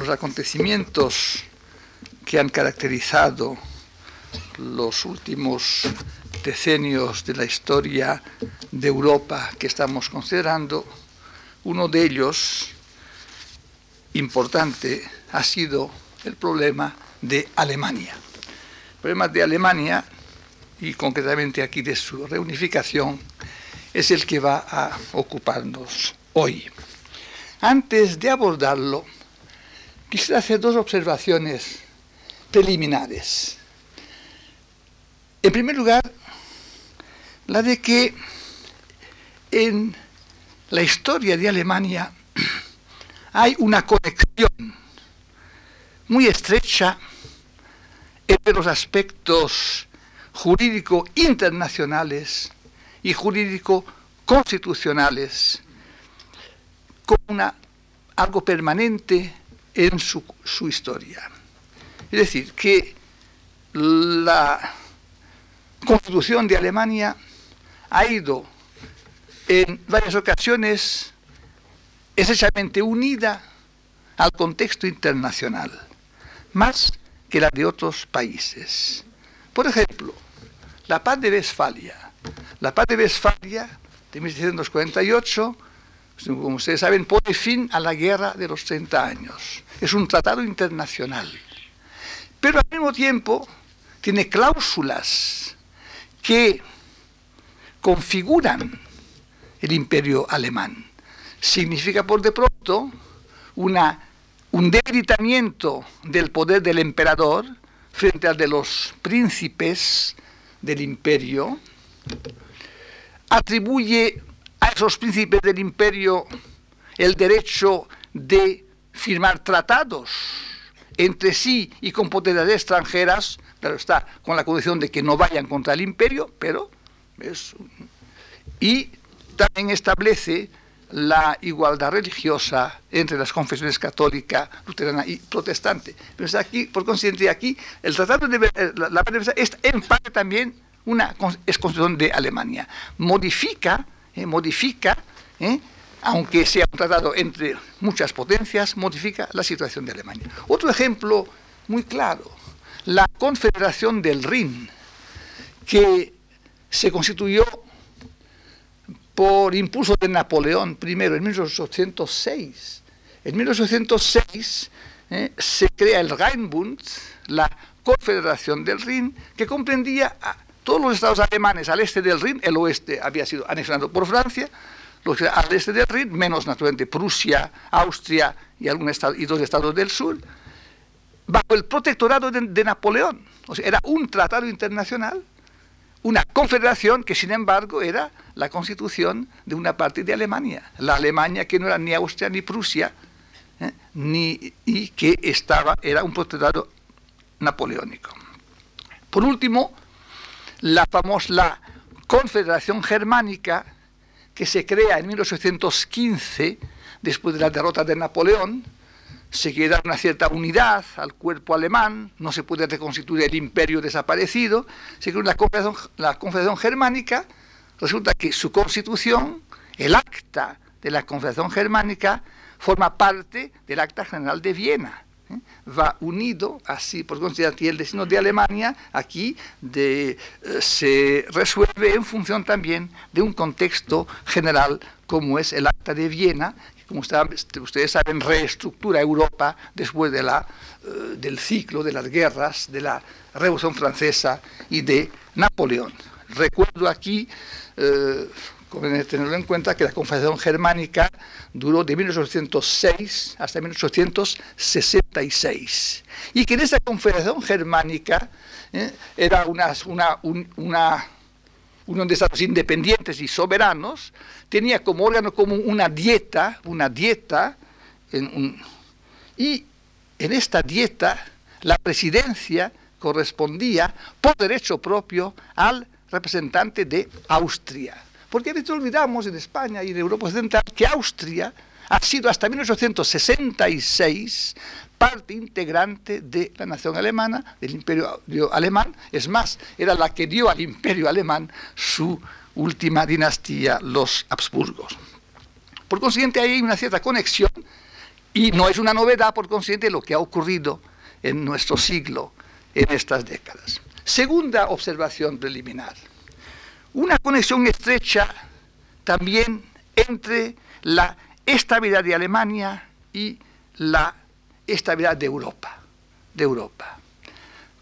los acontecimientos que han caracterizado los últimos decenios de la historia de Europa que estamos considerando, uno de ellos importante ha sido el problema de Alemania. El problema de Alemania, y concretamente aquí de su reunificación, es el que va a ocuparnos hoy. Antes de abordarlo, quisiera hacer dos observaciones preliminares. En primer lugar, la de que en la historia de Alemania hay una conexión muy estrecha entre los aspectos jurídico internacionales y jurídico constitucionales como algo permanente en su, su historia. Es decir, que la constitución de Alemania ha ido en varias ocasiones esencialmente unida al contexto internacional, más que la de otros países. Por ejemplo, la paz de Westfalia. La paz de Westfalia de 1748, como ustedes saben, pone fin a la guerra de los 30 años. Es un tratado internacional. Pero al mismo tiempo tiene cláusulas que configuran el imperio alemán. Significa por de pronto un debilitamiento del poder del emperador frente al de los príncipes del imperio, atribuye a esos príncipes del imperio el derecho de firmar tratados entre sí y con potencias extranjeras, pero está con la condición de que no vayan contra el imperio, pero es, y también establece la igualdad religiosa entre las confesiones católica, luterana y protestante. Pero aquí, por consiguiente, aquí el Tratado de la, la es en parte también una es constitución de Alemania. Modifica, eh, modifica, eh, aunque sea un tratado entre muchas potencias, modifica la situación de Alemania. Otro ejemplo muy claro, la Confederación del Rin, que se constituyó por impulso de Napoleón I en 1806. En 1806 eh, se crea el Rheinbund, la Confederación del Rin, que comprendía a todos los estados alemanes al este del Rin, el oeste había sido anexionado por Francia, los al este del Rin, menos naturalmente Prusia, Austria y, algún estado, y dos estados del sur, bajo el protectorado de, de Napoleón. O sea, era un tratado internacional una confederación que sin embargo era la constitución de una parte de Alemania, la Alemania que no era ni Austria ni Prusia, ¿eh? ni, y que estaba, era un protectorado napoleónico. Por último, la famosa Confederación Germánica, que se crea en 1815, después de la derrota de Napoleón, se quiere dar una cierta unidad al cuerpo alemán, no se puede reconstituir el imperio desaparecido, se crea la confederación, la confederación germánica, resulta que su constitución, el acta de la confederación germánica, forma parte del acta general de Viena. ¿Eh? Va unido, así, por consiguiente, el destino de Alemania aquí eh, se resuelve en función también de un contexto general como es el acta de Viena, como ustedes saben, reestructura Europa después de la, eh, del ciclo de las guerras, de la Revolución Francesa y de Napoleón. Recuerdo aquí, eh, tenerlo en cuenta, que la Confederación Germánica duró de 1806 hasta 1866 y que en esa Confederación Germánica eh, era una, una, una unión de estados independientes y soberanos, tenía como órgano como una dieta, una dieta, y en esta dieta la presidencia correspondía por derecho propio al representante de Austria. Porque a veces olvidamos en España y en Europa Occidental que Austria ha sido hasta 1866 parte integrante de la nación alemana, del imperio alemán, es más, era la que dio al imperio alemán su última dinastía, los Habsburgos. Por consiguiente, hay una cierta conexión Y no es una novedad, por consiguiente, lo que ha ocurrido en nuestro siglo, en estas décadas. Segunda observación preliminar. Una conexión estrecha también entre la estabilidad de Alemania y la estabilidad de Europa. De Europa.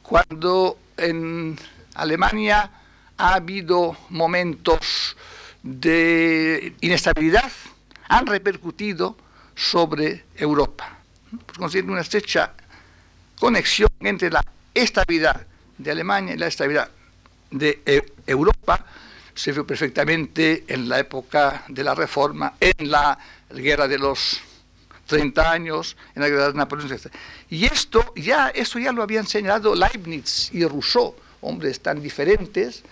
Cuando en Alemania ha habido momentos de inestabilidad, han repercutido sobre Europa. Por consiguiente, una estrecha conexión entre la estabilidad de Alemania y la estabilidad de e-, Europa se vio perfectamente en la época de la Reforma, en la guerra de los 30 años, en la guerra de Napoleón. Y esto ya, esto ya lo habían señalado Leibniz y Rousseau, hombres tan diferentes,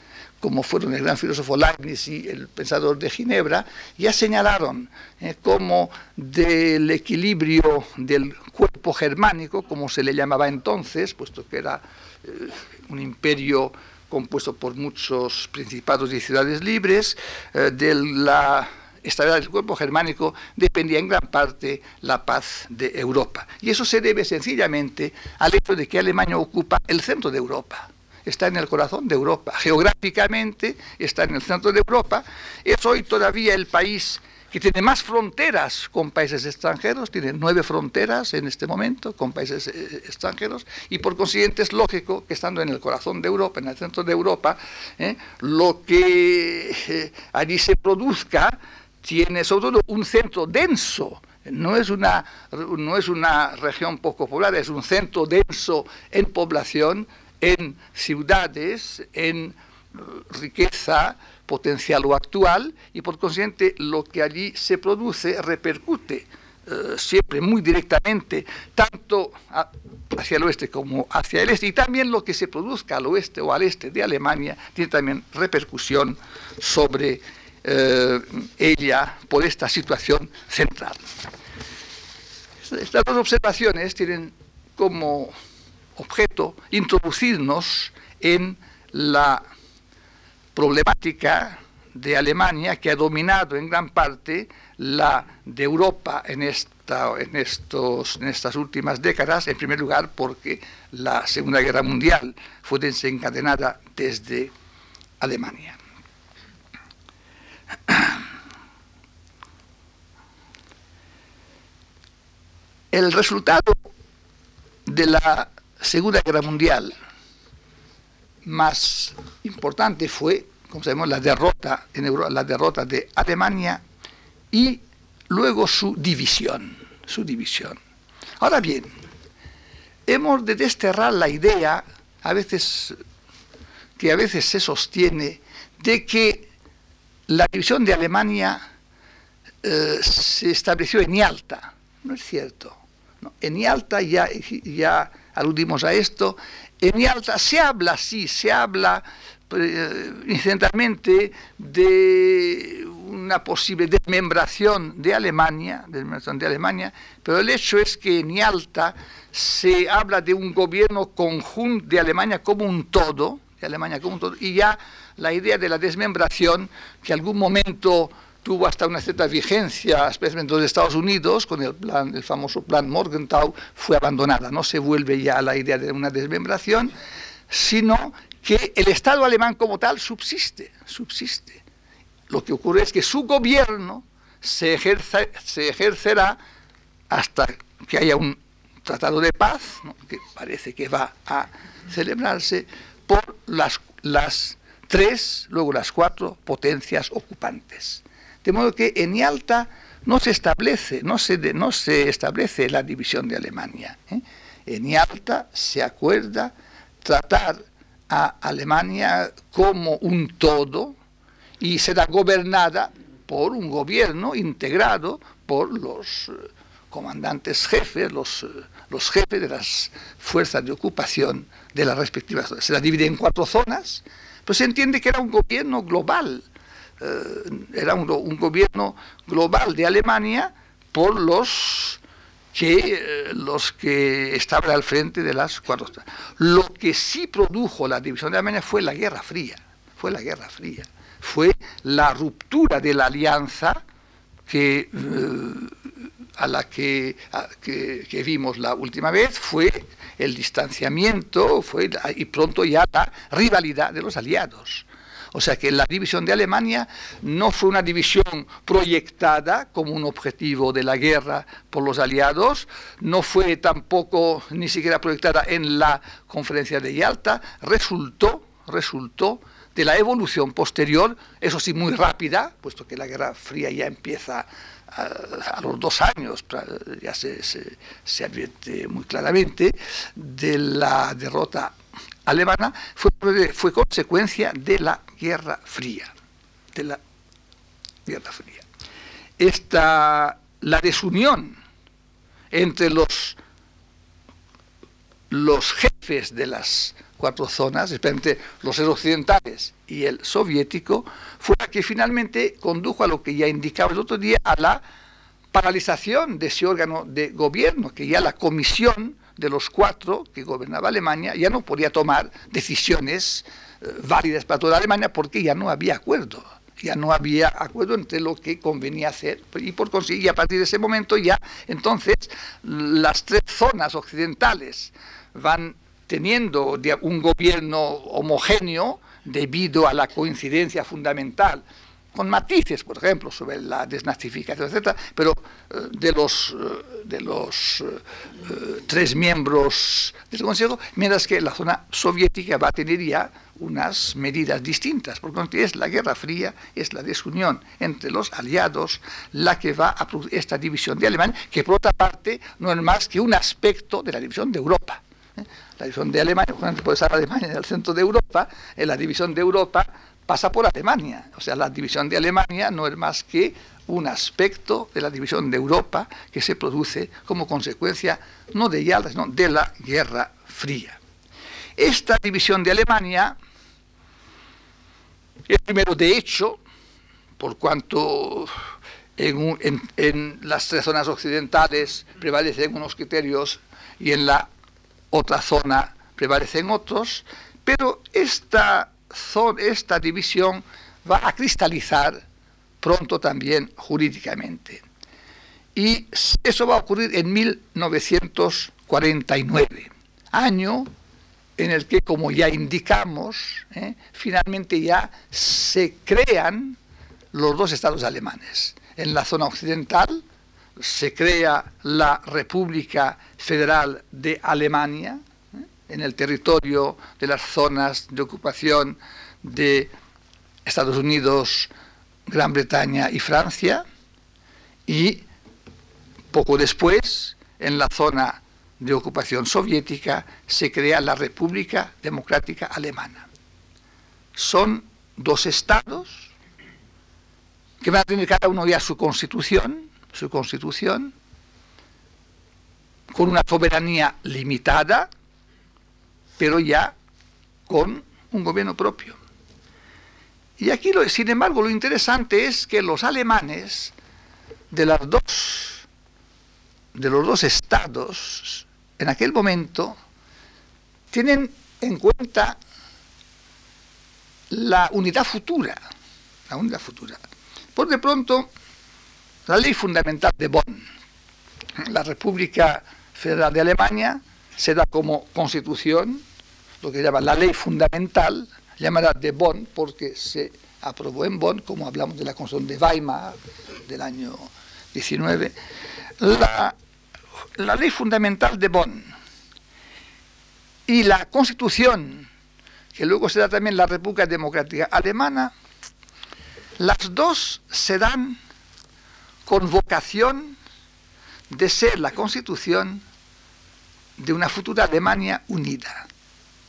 como fueron el gran filósofo Leibniz y el pensador de Ginebra, ya señalaron eh, como del equilibrio del cuerpo germánico, como se le llamaba entonces, puesto que era eh, un imperio compuesto por muchos principados y ciudades libres, eh, de la estabilidad del cuerpo germánico dependía en gran parte la paz de Europa. Y eso se debe sencillamente al hecho de que Alemania ocupa el centro de Europa está en el corazón de Europa. Geográficamente está en el centro de Europa. Es hoy todavía el país que tiene más fronteras con países extranjeros, tiene nueve fronteras en este momento con países eh, extranjeros, y por consiguiente es lógico que estando en el corazón de Europa, en el centro de Europa, eh, lo que eh, allí se produzca tiene sobre todo un centro denso, no es, una, no es una región poco poblada, es un centro denso en población en ciudades, en riqueza potencial o actual, y por consiguiente lo que allí se produce repercute eh, siempre muy directamente, tanto hacia el oeste como hacia el este, y también lo que se produzca al oeste o al este de Alemania tiene también repercusión sobre eh, ella por esta situación central. Estas dos observaciones tienen como objeto introducirnos en la problemática de Alemania que ha dominado en gran parte la de Europa en, esta, en, estos, en estas últimas décadas, en primer lugar porque la Segunda Guerra Mundial fue desencadenada desde Alemania. El resultado de la Segunda Guerra Mundial más importante fue, como sabemos, la derrota en Europa, la derrota de Alemania y luego su división, su división. Ahora bien, hemos de desterrar la idea, a veces que a veces se sostiene, de que la división de Alemania eh, se estableció en Yalta. No es cierto. En Yalta ya, ya aludimos a esto, en Yalta se habla, sí, se habla eh, incidentalmente de una posible desmembración de Alemania, desmembración de Alemania, pero el hecho es que en Yalta se habla de un gobierno conjunto de Alemania como un todo, de Alemania como un todo, y ya la idea de la desmembración, que algún momento tuvo hasta una cierta vigencia, especialmente en los Estados Unidos, con el, plan, el famoso plan Morgenthau, fue abandonada. No se vuelve ya a la idea de una desmembración, sino que el Estado alemán como tal subsiste, subsiste. Lo que ocurre es que su gobierno se, ejercerá hasta que haya un tratado de paz, que parece que va a celebrarse, por las tres, luego las cuatro potencias ocupantes. De modo que en Yalta no se establece, no se, no se establece la división de Alemania. ¿eh? En Yalta se acuerda tratar a Alemania como un todo y será gobernada por un gobierno integrado por los eh, comandantes jefes, los, eh, los jefes de las fuerzas de ocupación de las respectivas zonas. Se la divide en cuatro zonas, pues se entiende que era un gobierno global, era un, gobierno global de Alemania por los que, eh, los que estaban al frente de las cuatro. Lo que sí produjo la división de Alemania fue la Guerra Fría, fue la Guerra Fría, fue la ruptura de la alianza que eh, a la que, que, vimos la última vez fue el distanciamiento fue, y pronto ya la rivalidad de los aliados. O sea que la división de Alemania no fue una división proyectada como un objetivo de la guerra por los aliados, no fue tampoco ni siquiera proyectada en la conferencia de Yalta, resultó, resultó de la evolución posterior, eso sí muy rápida, puesto que la Guerra Fría ya empieza a, los dos años, ya se, se, advierte muy claramente, de la derrota alemana, fue, fue consecuencia de la Guerra Fría. De la Guerra Fría. Esta, la desunión entre los, los jefes de las cuatro zonas, especialmente los occidentales y el soviético, fue la que finalmente condujo a lo que ya indicaba el otro día, a la paralización de ese órgano de gobierno, que ya la comisión de los cuatro que gobernaba Alemania ya no podía tomar decisiones válidas para toda Alemania porque ya no había acuerdo ya no había acuerdo entre lo que convenía hacer. Y por conseguir a partir de ese momento ya entonces las tres zonas occidentales van teniendo un gobierno homogéneo debido a la coincidencia fundamental, con matices, por ejemplo, sobre la desnazificación, etc., pero eh, de los, eh, de los eh, tres miembros del Consejo, mientras que la zona soviética va a tener ya unas medidas distintas, porque es la Guerra Fría, es la desunión entre los aliados la que va a producir esta división de Alemania, que por otra parte no es más que un aspecto de la división de Europa. La división de Alemania, puede estar Alemania en el centro de Europa, en la división de Europa pasa por Alemania. O sea, la división de Alemania no es más que un aspecto de la división de Europa que se produce como consecuencia no de Yalta, sino de la Guerra Fría. Esta división de Alemania es primero de hecho, por cuanto en, en las tres zonas occidentales prevalecen unos criterios y en la otra zona prevalecen otros, pero esta, esta división va a cristalizar pronto también jurídicamente. Y eso va a ocurrir en 1949, año en el que, como ya indicamos, ¿eh? finalmente ya se crean los dos estados alemanes. En la zona occidental, se crea la República Federal de Alemania. En el territorio de las zonas de ocupación de Estados Unidos, Gran Bretaña y Francia, y poco después, en la zona de ocupación soviética, se crea la República Democrática Alemana. Son dos estados que van a tener cada uno ya su constitución, su constitución, con una soberanía limitada, pero ya con un gobierno propio. Y aquí, sin embargo, lo interesante es que los alemanes de dos, de los dos estados, en aquel momento, tienen en cuenta la unidad futura, la unidad futura. Por de pronto, la ley fundamental de Bonn. La República Federal de Alemania se da como constitución, lo que llama la ley fundamental, llamada de Bonn porque se aprobó en Bonn, como hablamos de la Constitución de Weimar del año 19, la, la ley fundamental de Bonn y la Constitución, que luego se da también la República Democrática Alemana, las dos se dan con vocación de ser la constitución de una futura Alemania unida.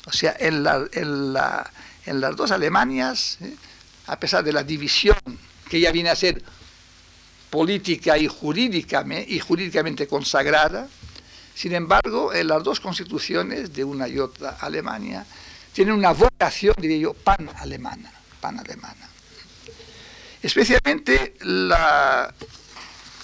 O sea, en, las dos Alemanias, ¿eh? a pesar de la división que ya viene a ser política y, jurídicamente, consagrada, sin embargo, en las dos constituciones de una y otra Alemania tienen una vocación, diría yo, pan-alemana. Pan-alemana. Especialmente la,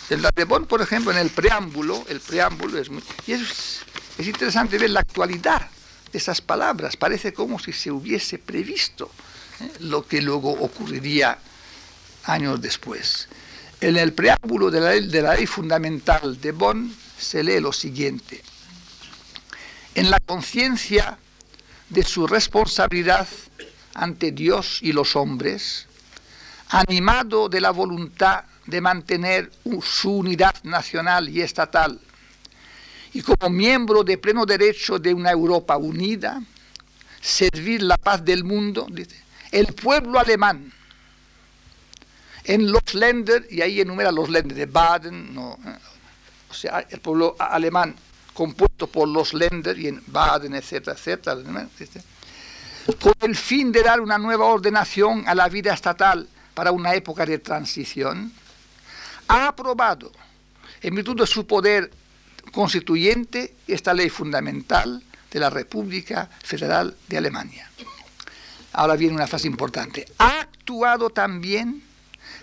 el de Bonn, por ejemplo, en el preámbulo, el preámbulo es muy... Es, es interesante ver la actualidad de esas palabras, parece como si se hubiese previsto ¿eh? lo que luego ocurriría años después. En el preámbulo de la, de la ley fundamental de Bonn se lee lo siguiente. En la conciencia de su responsabilidad ante Dios y los hombres, animado de la voluntad de mantener su unidad nacional y estatal, y como miembro de pleno derecho de una Europa unida, servir la paz del mundo, dice, el pueblo alemán, en los Länder, y ahí enumera los Länder de Baden, no, eh, o sea, el pueblo alemán compuesto por los Länder y en Baden, etcétera, etcétera, con el fin de dar una nueva ordenación a la vida estatal para una época de transición, ha aprobado, en virtud de su poder constituyente, esta ley fundamental de la República Federal de Alemania. Ahora viene una frase importante. Ha actuado también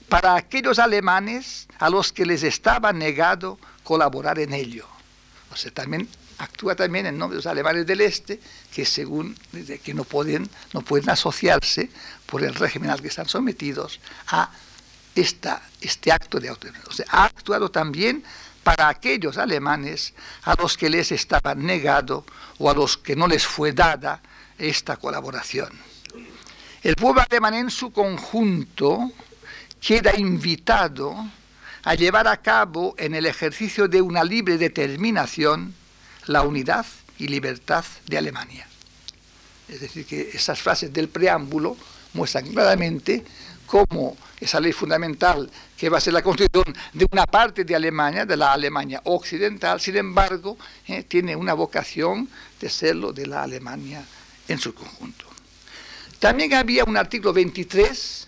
para aquellos alemanes a los que les estaba negado colaborar en ello. O sea, también actúa también en nombre de los alemanes del este, que según que no pueden, no pueden asociarse por el régimen al que están sometidos a esta, este acto de autonomía. O sea, ha actuado también para aquellos alemanes a los que les estaba negado o a los que no les fue dada esta colaboración. El pueblo alemán en su conjunto queda invitado a llevar a cabo en el ejercicio de una libre determinación la unidad y libertad de Alemania. Es decir, que esas frases del preámbulo muestran claramente cómo esa ley fundamental que va a ser la constitución de una parte de Alemania, de la Alemania occidental, sin embargo, eh, tiene una vocación de serlo de la Alemania en su conjunto. También había un artículo 23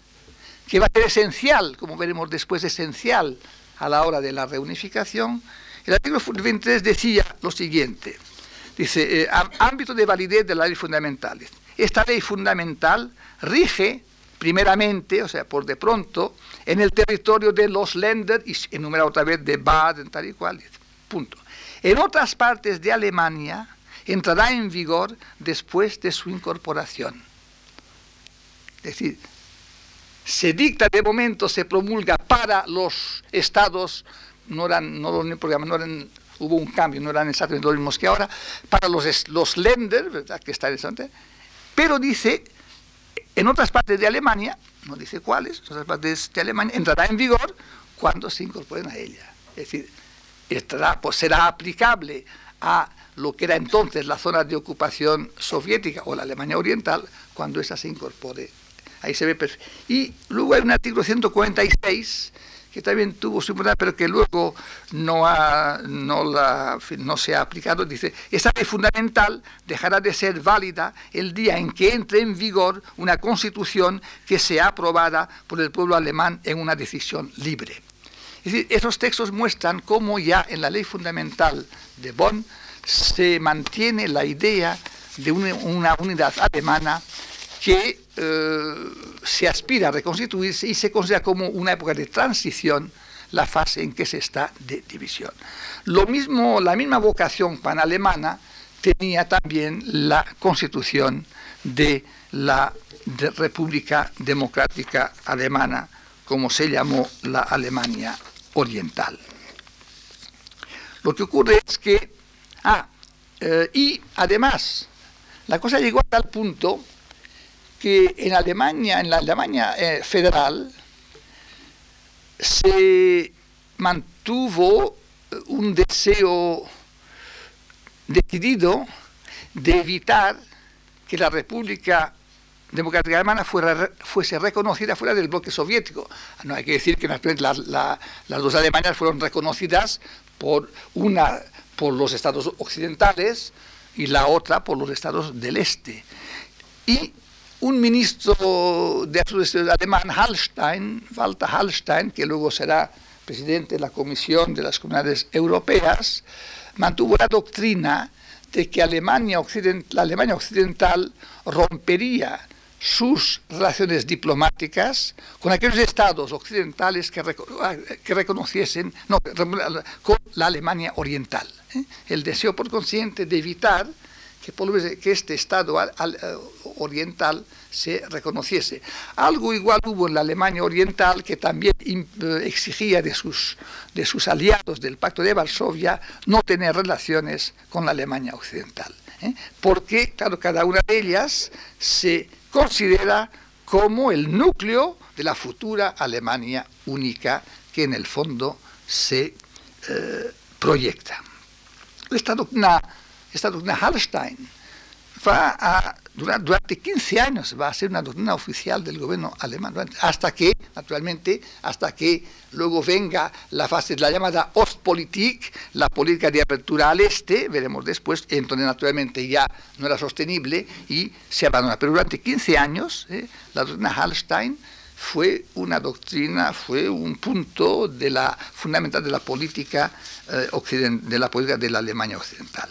que va a ser esencial, como veremos después, esencial a la hora de la reunificación, el artículo 23 decía lo siguiente, dice, eh, ámbito de validez de la ley fundamental. Esta ley fundamental rige primeramente, o sea, por de pronto, en el territorio de los Länder, y enumera otra vez de Baden, tal y cual, punto. En otras partes de Alemania entrará en vigor después de su incorporación. Es decir, se dicta de momento, se promulga para los estados, no eran, no, no eran, hubo un cambio, no eran exactamente los mismos que ahora, para los, los Länder, ¿verdad? que está interesante, pero dice, en otras partes de Alemania, no dice cuáles, en otras partes de Alemania, entrará en vigor cuando se incorporen a ella. Es decir, estará, pues será aplicable a lo que era entonces la zona de ocupación soviética o la Alemania Oriental cuando esa se incorpore ahí se ve perfecto. Y luego hay un artículo 146 que también tuvo su importancia, pero que luego no, ha, no, la, no se ha aplicado, dice, esa ley fundamental dejará de ser válida el día en que entre en vigor una constitución que sea aprobada por el pueblo alemán en una decisión libre. Es decir, esos textos muestran cómo ya en la ley fundamental de Bonn se mantiene la idea de una unidad alemana que eh, se aspira a reconstituirse y se considera como una época de transición la fase en que se está de división. Lo mismo, la misma vocación pan-alemana tenía también la constitución de la República Democrática Alemana, como se llamó la Alemania Oriental. Lo que ocurre es que, ah, eh, y además, la cosa llegó a tal punto que en Alemania, en la Alemania eh, federal, se mantuvo un deseo decidido de evitar que la República Democrática Alemana fuese reconocida fuera del bloque soviético. No hay que decir que las dos Alemanias fueron reconocidas por una por los estados occidentales y la otra por los estados del este. Y un ministro de alemán, Hallstein, Walter Hallstein, que luego será presidente de la Comisión de las Comunidades Europeas, mantuvo la doctrina de que Alemania la Alemania Occidental rompería sus relaciones diplomáticas con aquellos estados occidentales que, reconociesen, no, con la Alemania Oriental. ¿eh? El deseo, por consiguiente, de evitar que, que este Estado eh, oriental se reconociese. Algo igual hubo en la Alemania Oriental que también eh, exigía de sus, de sus aliados del Pacto de Varsovia no tener relaciones con la Alemania Occidental. ¿eh? Porque, claro, cada una de ellas se considera como el núcleo de la futura Alemania única que en el fondo se proyecta. Esta doctrina, esta doctrina Hallstein va a durante 15 años va a ser una doctrina oficial del gobierno alemán, hasta que, naturalmente, hasta que luego venga la fase de la llamada Ostpolitik, la política de apertura al este, veremos después, entonces naturalmente ya no era sostenible y se abandona. Pero durante 15 años, ¿eh? la doctrina Hallstein fue una doctrina, fue un punto de la, fundamental de la política, eh, de la política de la Alemania occidental.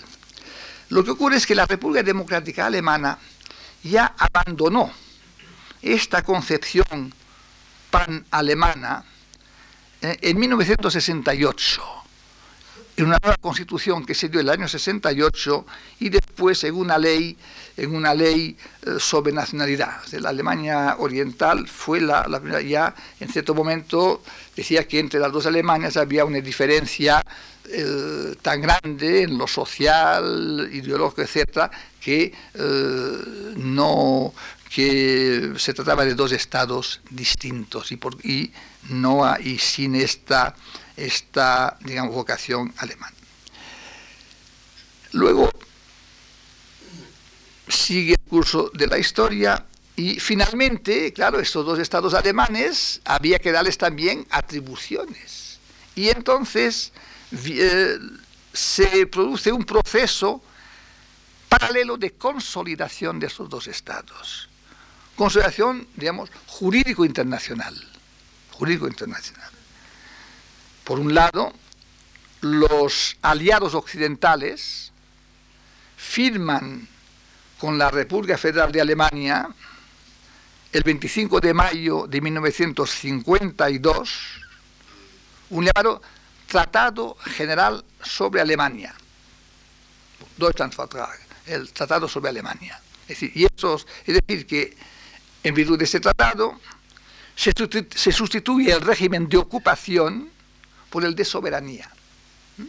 Lo que ocurre es que la República Democrática Alemana ya abandonó esta concepción pan-alemana eh, en 1968, en una nueva constitución que se dio en el año 68 y después en una ley, en una ley eh, sobre nacionalidad. la Alemania Oriental fue la, primera, ya en cierto momento decía que entre las dos Alemanias había una diferencia eh, tan grande en lo social, ideológico, etcétera, que eh, no que se trataba de dos estados distintos y, por, y no y sin esta esta digamos vocación alemana. Luego sigue el curso de la historia y finalmente, claro, estos dos estados alemanes había que darles también atribuciones. Y entonces eh, se produce un proceso paralelo de consolidación de esos dos estados. Consolidación, digamos, jurídico internacional. Jurídico internacional. Por un lado, los aliados occidentales firman con la República Federal de Alemania el 25 de mayo de 1952 un llamado Tratado General sobre Alemania, Deutschlandvertrag, el Tratado sobre Alemania. Es decir, y es decir, que en virtud de ese tratado se sustituye el régimen de ocupación por el de soberanía. ¿Mm?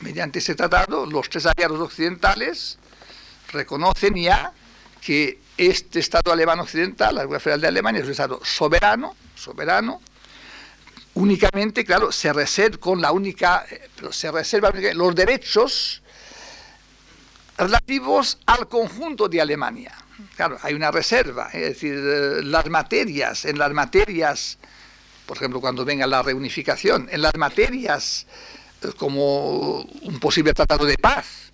Mediante ese tratado, los tres aliados occidentales reconocen ya que este Estado alemán occidental, la República Federal de Alemania, es un Estado soberano, soberano, únicamente, claro, se reserva con la única, eh, pero se reserva los derechos relativos al conjunto de Alemania. Claro, hay una reserva, es decir, eh, las materias, en las materias, por ejemplo, cuando venga la reunificación, en las materias eh, como un posible tratado de paz,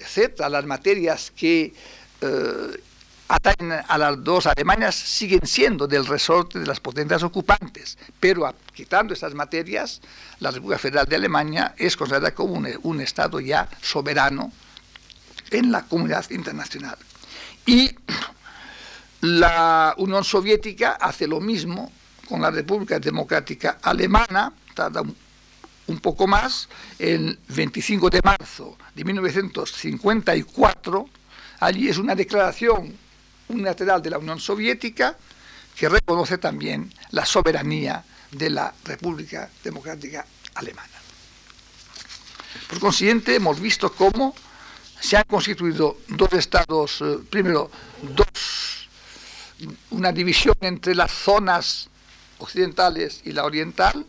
etcétera, las materias que atacan a las dos Alemanias siguen siendo del resorte de las potencias ocupantes, pero quitando estas materias, la República Federal de Alemania es considerada como un, Estado ya soberano en la comunidad internacional. Y la Unión Soviética hace lo mismo con la República Democrática Alemana, un, un poco más, el 25 de marzo de 1954, allí es una declaración unilateral de la Unión Soviética que reconoce también la soberanía de la República Democrática Alemana. Por consiguiente, hemos visto cómo se han constituido dos estados, eh, primero, dos, una división entre las zonas occidentales y la oriental,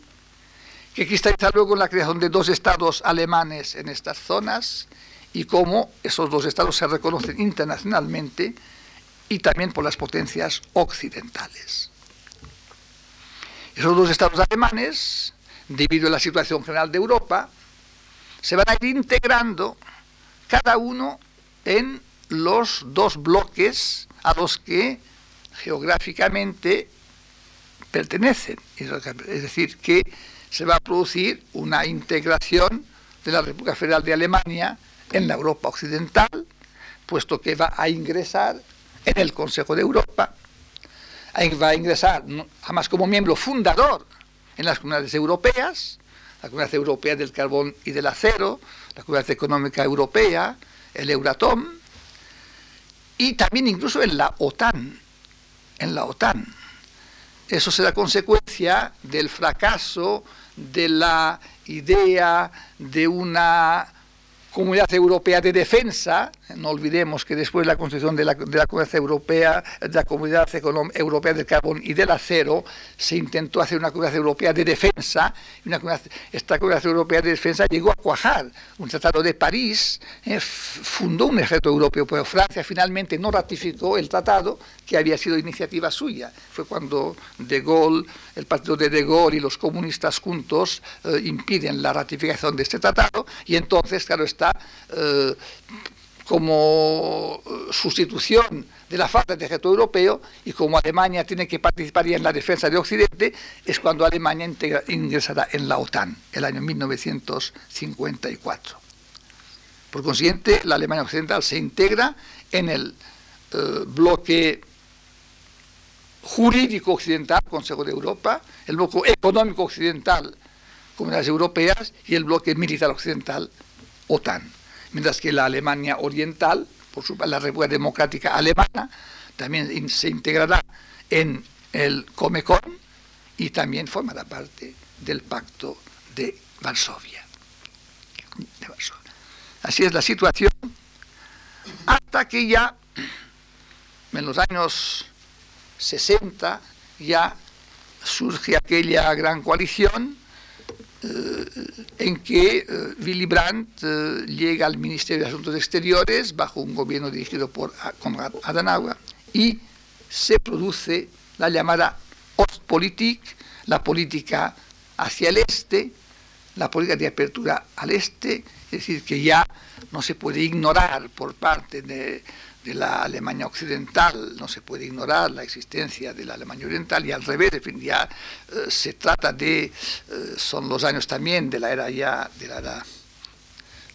que cristaliza luego en la creación de dos estados alemanes en estas zonas, y cómo esos dos estados se reconocen internacionalmente y también por las potencias occidentales. Esos dos estados alemanes, debido a la situación general de Europa, se van a ir integrando cada uno en los dos bloques a los que geográficamente pertenecen. Es decir, que se va a producir una integración de la República Federal de Alemania en la Europa occidental, puesto que va a ingresar en el Consejo de Europa, va a ingresar además como miembro fundador en las comunidades europeas, la Comunidad Europea del Carbón y del Acero, la Comunidad Económica Europea, el Euratom y también incluso en la OTAN, en la OTAN. Eso será consecuencia del fracaso de la idea de una Comunidad Europea de Defensa, no olvidemos que después de la construcción de la, Comunidad Europea, de la Comunidad Europea del Carbón y del Acero, se intentó hacer una Comunidad Europea de Defensa, una esta Comunidad Europea de Defensa llegó a cuajar. Un tratado de París eh, fundó un ejército europeo, pero Francia finalmente no ratificó el tratado, que había sido iniciativa suya. Fue cuando De Gaulle, el partido de De Gaulle y los comunistas juntos eh, impiden la ratificación de este tratado, y entonces, claro, está eh, como sustitución de la falta de ejército europeo y como Alemania tiene que participar en la defensa de Occidente, es cuando Alemania ingresará en la OTAN, el año 1954. Por consiguiente, la Alemania Occidental se integra en el eh, bloque jurídico occidental, Consejo de Europa, el bloque económico occidental, Comunidades Europeas, y el bloque militar occidental, OTAN. Mientras que la Alemania Oriental, por su, la República Democrática Alemana, también se integrará en el Comecon y también formará parte del Pacto de Varsovia. Así es la situación hasta que ya en los años 60 ya surge aquella gran coalición en que eh, Willy Brandt eh, llega al Ministerio de Asuntos Exteriores bajo un gobierno dirigido por Konrad Adenauer y se produce la llamada Ostpolitik, la política hacia el este, la política de apertura al este, es decir, que ya no se puede ignorar por parte de la Alemania occidental, no se puede ignorar la existencia de la Alemania oriental y al revés, ya eh, se trata de, eh, son los años también de la era ya, de la era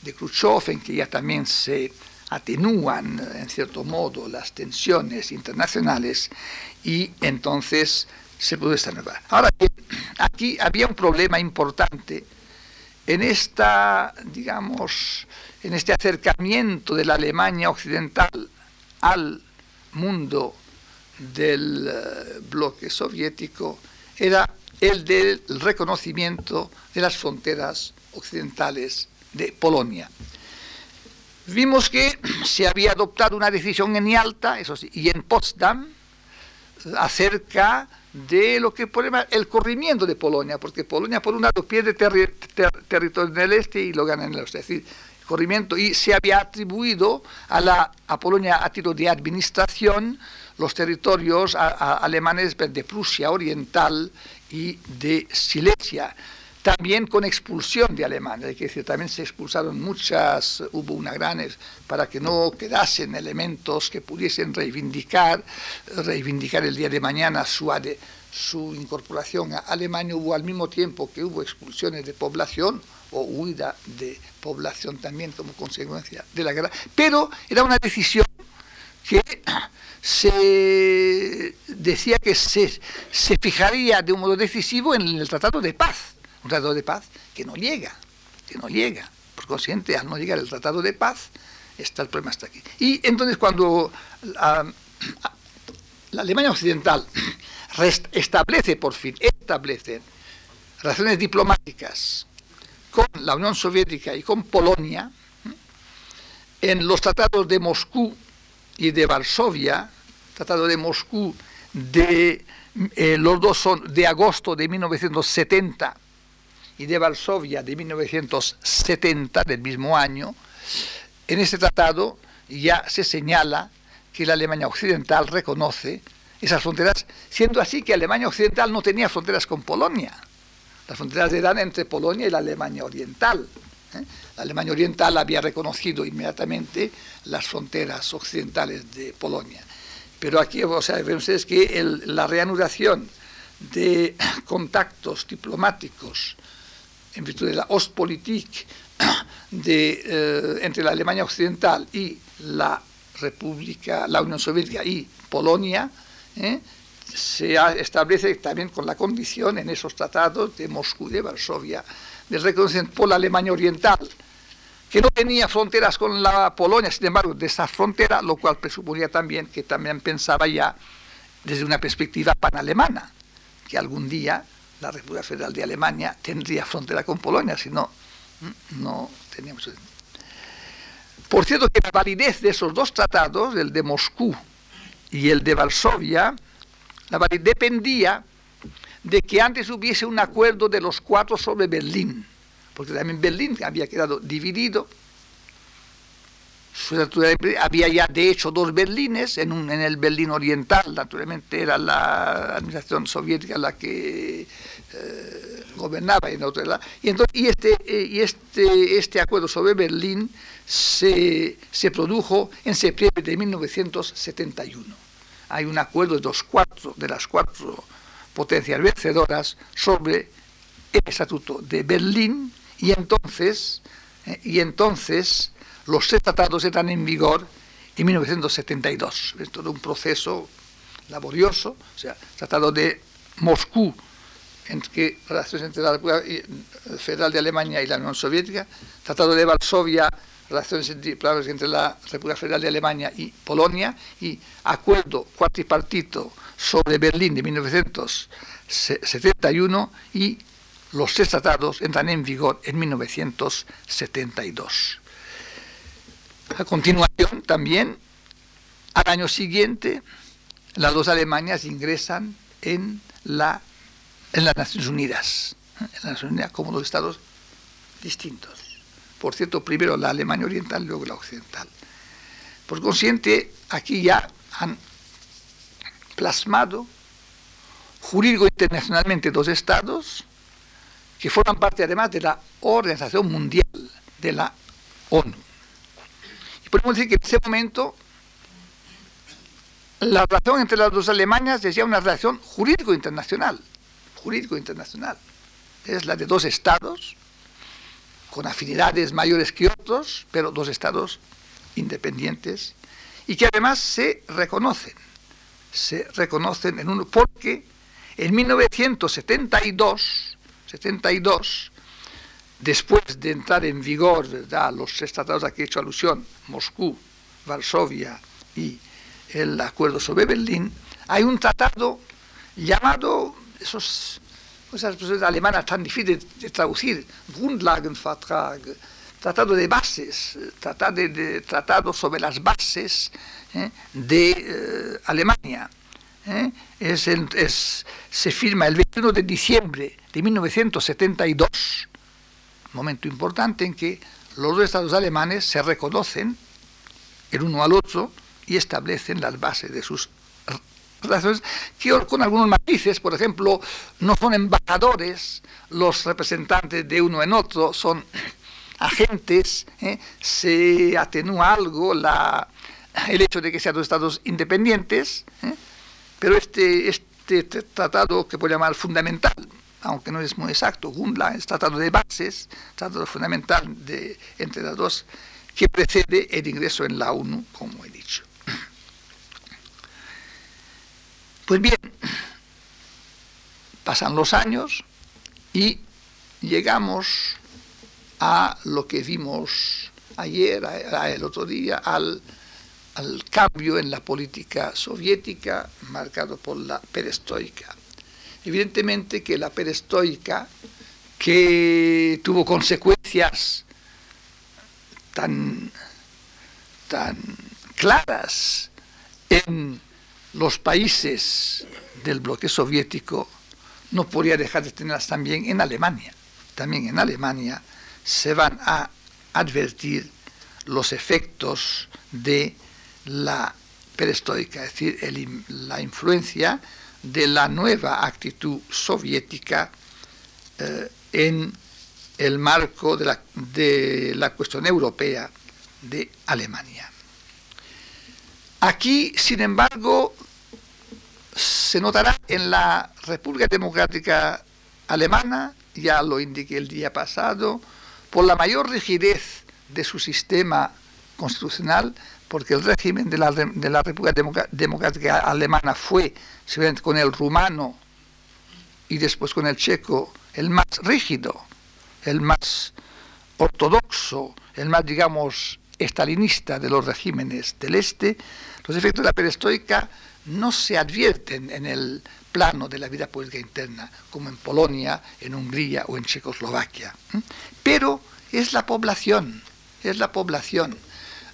de Khrushchev, en que ya también se atenúan en cierto modo las tensiones internacionales y entonces se puede esta. Ahora aquí había un problema importante en esta, digamos, en este acercamiento de la Alemania occidental al mundo del eh, bloque soviético era el del reconocimiento de las fronteras occidentales de Polonia. Vimos que se había adoptado una decisión en Yalta eso sí, y en Potsdam acerca de lo que el corrimiento de Polonia, porque Polonia por un lado pierde territorio en el este y lo gana en el oeste. Es decir, corrimiento. Y se había atribuido a, la, Polonia a título de administración los territorios alemanes de Prusia Oriental y de Silesia, también con expulsión de alemanes, es decir, también se expulsaron muchas, hubo una gran, para que no quedasen elementos que pudiesen reivindicar, reivindicar el día de mañana su incorporación a Alemania, hubo al mismo tiempo que hubo expulsiones de población, o huida de población también como consecuencia de la guerra, pero era una decisión que se decía que se, se fijaría de un modo decisivo en el Tratado de Paz, un Tratado de Paz que no llega, que no llega. Por consiguiente, al no llegar el Tratado de Paz, está el problema hasta aquí. Y entonces cuando la, la Alemania Occidental establece por fin, establece relaciones diplomáticas con la Unión Soviética y con Polonia, en los tratados de Moscú y de Varsovia, tratado de Moscú de eh, los dos son de agosto de 1970 y de Varsovia de 1970 del mismo año, en este tratado ya se señala que la Alemania Occidental reconoce esas fronteras, siendo así que Alemania Occidental no tenía fronteras con Polonia. Las fronteras eran entre Polonia y la Alemania Oriental. ¿eh? La Alemania Oriental había reconocido inmediatamente las fronteras occidentales de Polonia. Pero aquí, o sea, ven ustedes que la reanudación de contactos diplomáticos en virtud de la Ostpolitik de, eh, entre la Alemania Occidental y la República, la Unión Soviética y Polonia, ¿eh? Se establece también con la condición en esos tratados de Moscú de Varsovia de reconocimiento por la Alemania Oriental, que no tenía fronteras con la Polonia, sin embargo, de esa frontera, lo cual presuponía también que también pensaba ya desde una perspectiva panalemana, que algún día la República Federal de Alemania tendría frontera con Polonia, si no, no teníamos... Por cierto que la validez de esos dos tratados, el de Moscú y el de Varsovia, la validez dependía de que antes hubiese un acuerdo de los cuatro sobre Berlín, porque también Berlín había quedado dividido. Había ya de hecho dos Berlines, en, el Berlín Oriental, naturalmente era la administración soviética la que eh, gobernaba en otro lado. Y, y, este, eh, y este, este acuerdo sobre Berlín se produjo en septiembre de 1971. Hay un acuerdo de, los cuatro, de las cuatro potencias vencedoras sobre el Estatuto de Berlín y entonces, eh, y entonces los tratados entran en vigor en 1972. Es todo un proceso laborioso, o sea, Tratado de Moscú, entre la Federal de Alemania y la Unión Soviética, Tratado de Varsovia, relaciones entre la República Federal de Alemania y Polonia, y acuerdo cuatripartito sobre Berlín de 1971 y los tres tratados entran en vigor en 1972. A continuación, también, al año siguiente, las dos Alemanias ingresan en, la, en las Naciones Unidas, en las Naciones Unidas como dos estados distintos. Por cierto, primero la Alemania Oriental, luego la Occidental. Por consiguiente, aquí ya han plasmado jurídico internacionalmente dos estados que forman parte además de la Organización Mundial de la ONU. Podemos decir que en ese momento la relación entre las dos Alemanias es ya una relación jurídico internacional, jurídico internacional. Es la de dos estados con afinidades mayores que otros, pero dos estados independientes y que además se reconocen se reconocen en uno, porque en 1972, 72, después de entrar en vigor los tres tratados a que he hecho alusión, Moscú, Varsovia y el acuerdo sobre Berlín, hay un tratado llamado, esos, esas expresiones alemanas tan difíciles de traducir, Grundlagenvertrag, tratado de bases, tratado, de, sobre las bases ¿eh? de eh, Alemania. ¿eh? Se firma el 21 de diciembre de 1972, momento importante en que los dos estados alemanes se reconocen el uno al otro y establecen las bases de sus con algunos matices, por ejemplo, no son embajadores los representantes de uno en otro, son agentes, se atenúa algo el hecho de que sean dos estados independientes, ¿eh? pero este, este tratado que puedo llamar fundamental, aunque no es muy exacto, Gundla es tratado de bases, tratado fundamental entre las dos, que precede el ingreso en la ONU, como he dicho. Pues bien, pasan los años y llegamos a lo que vimos ayer, el otro día, al al cambio en la política soviética marcado por la perestroika. Evidentemente que la perestroika, que tuvo consecuencias tan, tan claras en los países del bloque soviético, no podría dejar de tenerlas también en Alemania. También en Alemania se van a advertir los efectos de la perestroika, es decir, la influencia de la nueva actitud soviética eh, en el marco de la, de la cuestión europea de Alemania. Aquí, sin embargo, se notará en la República Democrática Alemana, ya lo indiqué el día pasado, por la mayor rigidez de su sistema constitucional, porque el régimen de la, de la República Democrática Alemana fue, con el rumano y después con el checo, el más rígido, el más ortodoxo, el más, digamos, estalinista de los regímenes del este, los efectos de la perestroika no se advierten en el plano de la vida política interna, como en Polonia, en Hungría o en Checoslovaquia. Pero es la población, es la población.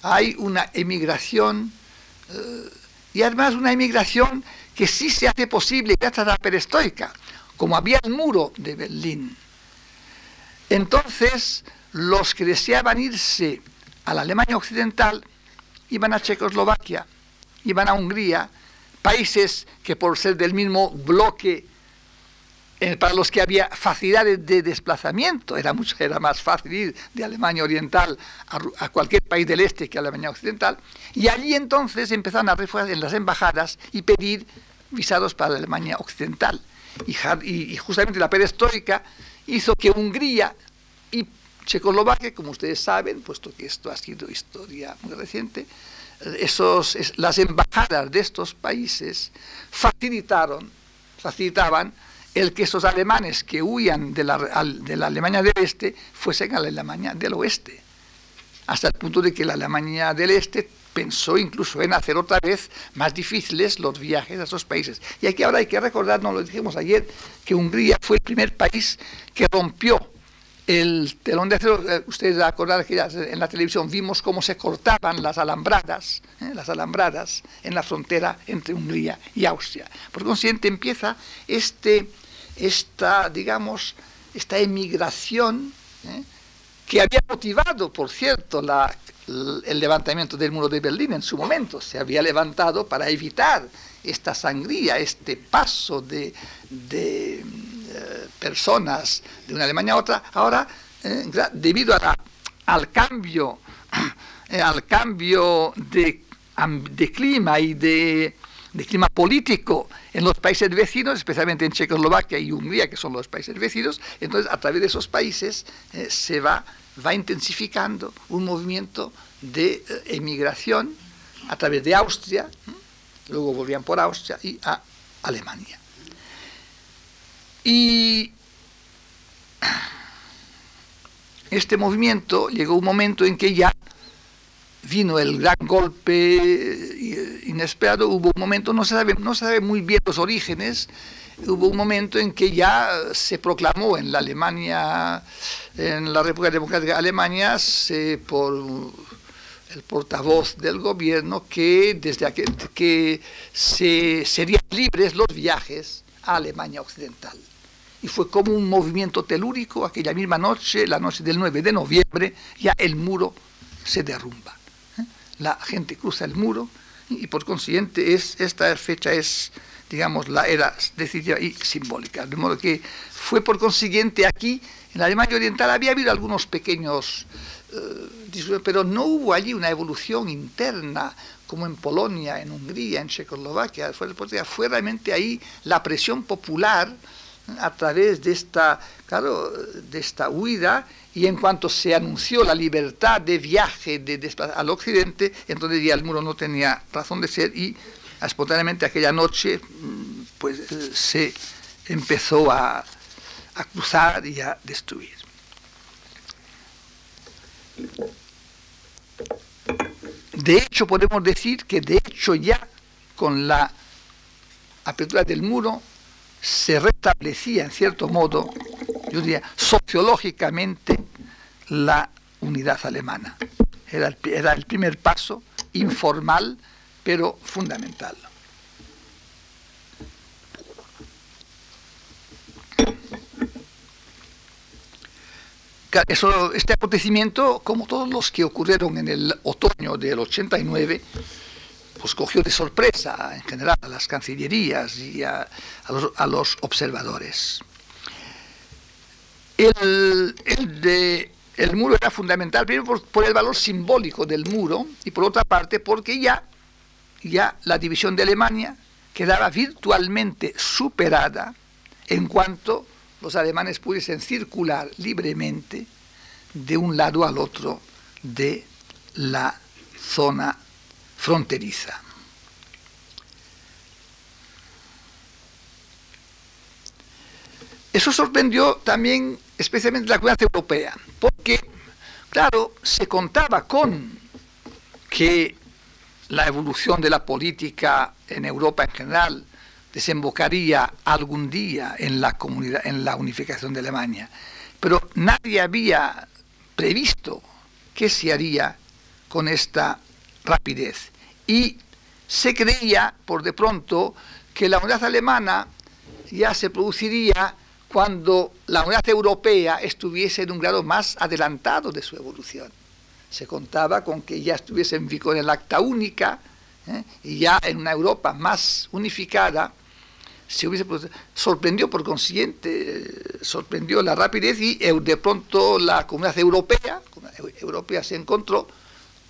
Hay una emigración, eh, y además una emigración que sí se hace posible gracias a la perestroika, como había el muro de Berlín. Entonces, los que deseaban irse a la Alemania Occidental iban a Checoslovaquia, iban a Hungría, países que por ser del mismo bloque eh, para los que había facilidades de desplazamiento, era, mucho, era más fácil ir de Alemania Oriental a, cualquier país del este que a Alemania Occidental, y allí entonces empezaron a refugiar en las embajadas y pedir visados para la Alemania Occidental. Y, justamente la perestroika hizo que Hungría Checoslovaquia, como ustedes saben, puesto que esto ha sido historia muy reciente, esos, las embajadas de estos países facilitaron, facilitaban el que esos alemanes que huían de la, de la Alemania del Este fuesen a la Alemania del Oeste, hasta el punto de que la Alemania del Este pensó incluso en hacer otra vez más difíciles los viajes a esos países. Y aquí ahora hay que recordar, nos lo dijimos ayer, que Hungría fue el primer país que rompió el telón de acero, eh, ustedes acordarán que en la televisión vimos cómo se cortaban las alambradas, eh, las alambradas en la frontera entre Hungría y Austria. Por consiguiente empieza este, esta, digamos, esta emigración eh, que había motivado, por cierto, la, el levantamiento del muro de Berlín en su momento. Se había levantado para evitar esta sangría, este paso de eh, personas de una Alemania a otra, ahora, eh, debido al cambio, eh, al cambio de, de clima y de, clima político en los países vecinos, especialmente en Checoslovaquia y Hungría, que son los países vecinos, entonces a través de esos países se va, va intensificando un movimiento de emigración a través de Austria, luego volvían por Austria y a Alemania. Y este movimiento llegó un momento en que ya vino el gran golpe eh, inesperado, hubo un momento, no se sabe, no sabe muy bien los orígenes, hubo un momento en que ya se proclamó en la Alemania, en la República Democrática de Alemania, por el portavoz del gobierno que desde aquel, que se, serían libres los viajes a Alemania Occidental y fue como un movimiento telúrico aquella misma noche, la noche del 9 de noviembre, ya el muro se derrumba. ¿eh? La gente cruza el muro y por consiguiente es, esta fecha es, digamos, la era decisiva y simbólica. De modo que fue por consiguiente aquí, en la Alemania Oriental, había habido algunos pequeños, eh, pero no hubo allí una evolución interna como en Polonia, en Hungría, en Checoslovaquia, fue, fue realmente ahí la presión popular a través de esta, claro, de esta huida y en cuanto se anunció la libertad de viaje de, al occidente, entonces ya el muro no tenía razón de ser y espontáneamente aquella noche mm, pues eh, se empezó a, a cruzar y a destruir. De hecho, podemos decir que de hecho ya con la apertura del muro se restablecía en cierto modo, yo diría, sociológicamente la unidad alemana. Era el, primer paso, informal, pero fundamental. Eso, este acontecimiento, como todos los que ocurrieron en el otoño del 89, pues cogió de sorpresa en general a las cancillerías y a, los, observadores. El, el, muro era fundamental, primero por, el valor simbólico del muro y por otra parte porque ya, ya la división de Alemania quedaba virtualmente superada en cuanto los alemanes pudiesen circular libremente de un lado al otro de la zona fronteriza. Eso sorprendió también especialmente la comunidad europea, porque claro, se contaba con que la evolución de la política en Europa en general desembocaría algún día en la, comunidad, en la unificación de Alemania. Pero nadie había previsto qué se haría con esta rapidez. Y se creía, por de pronto, que la unidad alemana ya se produciría cuando la unidad europea estuviese en un grado más adelantado de su evolución. Se contaba con que ya estuviese en vigor el acta única ¿eh? y ya en una Europa más unificada se hubiese sorprendió por consiguiente sorprendió la rapidez y de pronto la comunidad europea europea se encontró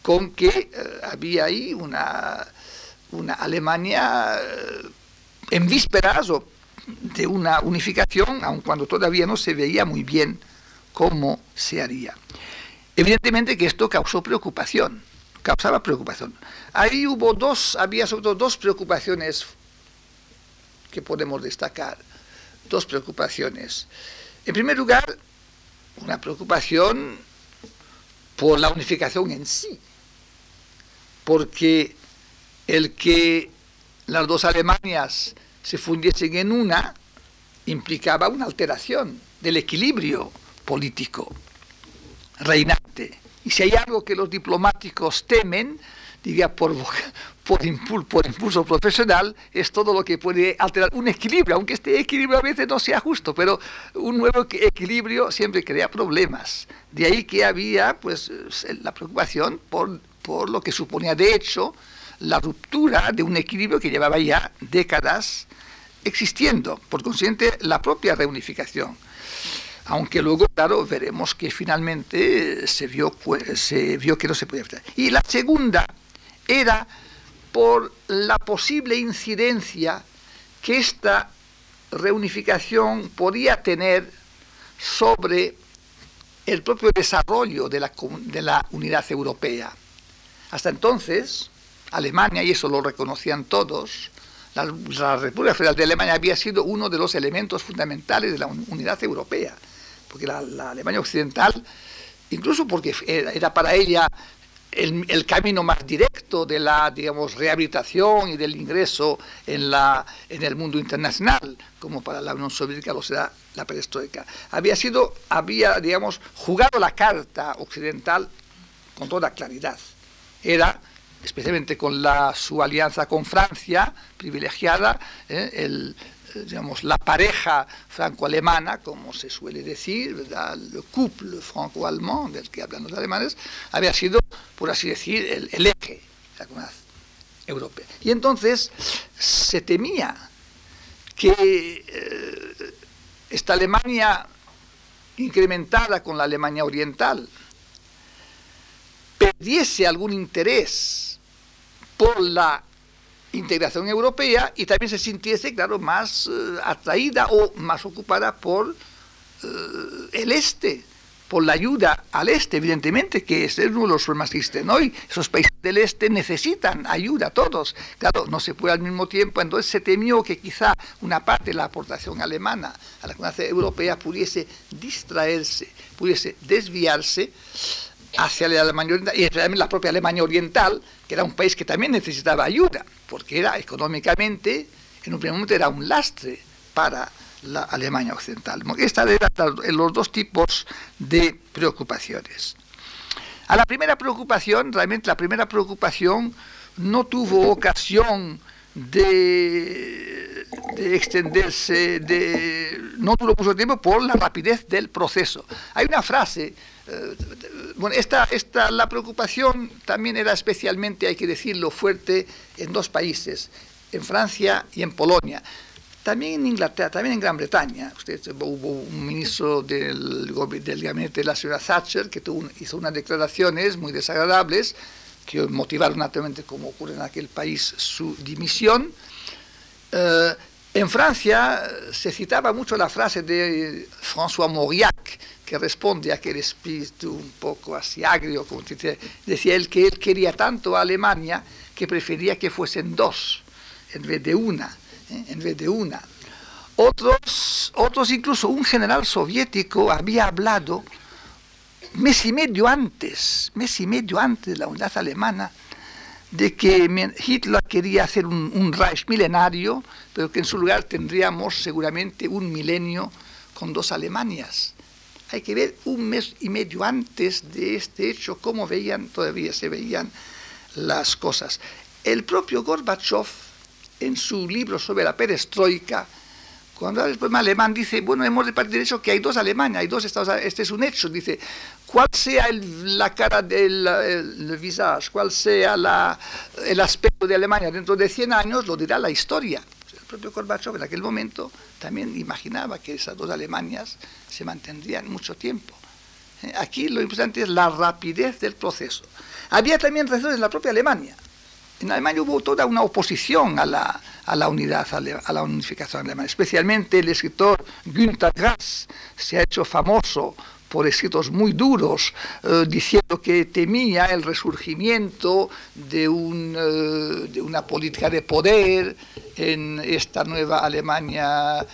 con que eh, había ahí una una Alemania eh, en vísperas de una unificación, aun cuando todavía no se veía muy bien cómo se haría. Evidentemente que esto causó preocupación, causaba preocupación. Ahí hubo dos, había sobre todo dos preocupaciones que podemos destacar, dos preocupaciones. En primer lugar, una preocupación por la unificación en sí, porque el que las dos Alemanias se fundiesen en una implicaba una alteración del equilibrio político reinante. Y si hay algo que los diplomáticos temen, diría por, por, impulso, profesional, es todo lo que puede alterar un equilibrio, aunque este equilibrio a veces no sea justo, pero un nuevo equilibrio siempre crea problemas. De ahí que había pues, la preocupación por, por lo que suponía de hecho la ruptura de un equilibrio que llevaba ya décadas existiendo, por consiguiente la propia reunificación. Aunque luego, claro, veremos que finalmente se vio, se vio que no se podía hacer. Y la segunda era por la posible incidencia que esta reunificación podía tener sobre el propio desarrollo de la, de la unidad europea. Hasta entonces, Alemania, y eso lo reconocían todos, la, República Federal de Alemania había sido uno de los elementos fundamentales de la unidad europea, porque la, Alemania occidental, incluso porque era, para ella el, camino más directo de la digamos rehabilitación y del ingreso en la en el mundo internacional como para la Unión Soviética lo será la perestroika. Había sido había digamos jugado la carta occidental con toda claridad era especialmente con la, su alianza con Francia, privilegiada, ¿eh? el, eh, digamos, la pareja franco-alemana, como se suele decir, el couple franco-alemán del que hablan los alemanes, había sido, por así decir, el, eje de la comunidad europea. Y entonces se temía que eh, esta Alemania incrementada con la Alemania oriental perdiese algún interés por la integración europea y también se sintiese, claro, más eh, atraída o más ocupada por eh, el este, por la ayuda al este, evidentemente, que es uno de los problemas que existen hoy. Esos países del este necesitan ayuda, todos. Claro, no se puede al mismo tiempo, entonces se temió que quizá una parte de la aportación alemana a la comunidad europea pudiese distraerse, pudiese desviarse hacia la Alemania Oriental y especialmente la propia Alemania Oriental, que era un país que también necesitaba ayuda, porque era económicamente, en un primer momento era un lastre para la Alemania Occidental. Estas eran los dos tipos de preocupaciones. A la primera preocupación, realmente la primera preocupación no tuvo ocasión de, de, extenderse, de, no duró mucho tiempo por la rapidez del proceso. Hay una frase bueno, esta, esta, la preocupación también era especialmente, hay que decirlo, fuerte en dos países, en Francia y en Polonia. También en Inglaterra, también en Gran Bretaña. Usted, hubo un ministro del, del gabinete de la señora Thatcher que tuvo, hizo unas declaraciones muy desagradables que motivaron naturalmente, como ocurre en aquel país, su dimisión. Eh, en Francia se citaba mucho la frase de François Mauriac, que responde a aquel espíritu un poco así agrio, como decía él, que él quería tanto a Alemania que prefería que fuesen dos en vez de una, ¿eh? en vez de una. Otros, otros, incluso un general soviético había hablado mes y medio antes, mes y medio antes de la unidad alemana, de que Hitler quería hacer un, un Reich milenario, pero que en su lugar tendríamos seguramente un milenio con dos Alemanias. Hay que ver un mes y medio antes de este hecho cómo veían, todavía se veían las cosas. El propio Gorbachev, en su libro sobre la perestroika, cuando el problema alemán dice, bueno, hemos de partir de hecho que hay dos Alemania, hay dos Estados, este es un hecho, dice, cuál sea la cara del el visage, cuál sea el aspecto de Alemania dentro de 100 años, lo dirá la historia. Propio Gorbachev en aquel momento también imaginaba que esas dos Alemanias se mantendrían mucho tiempo. Eh, aquí lo importante es la rapidez del proceso. Había también razones en la propia Alemania. En Alemania hubo toda una oposición a la, a la unidad, a la unificación alemana. Especialmente el escritor Günter Grass se ha hecho famoso por escritos muy duros, eh, diciendo que temía el resurgimiento eh, de, una política de poder en esta nueva Alemania.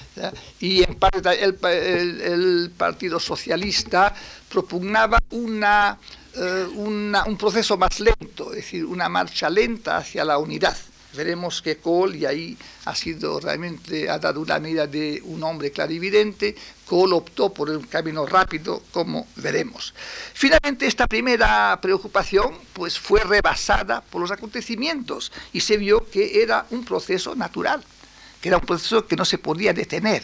Y en parte el, Partido Socialista propugnaba eh, un proceso más lento, es decir, una marcha lenta hacia la unidad veremos que Kohl, y ahí ha sido realmente, ha dado una medida de un hombre clarividente, Kohl optó por un camino rápido, como veremos. Finalmente, esta primera preocupación pues, fue rebasada por los acontecimientos y se vio que era un proceso natural, que era un proceso que no se podía detener,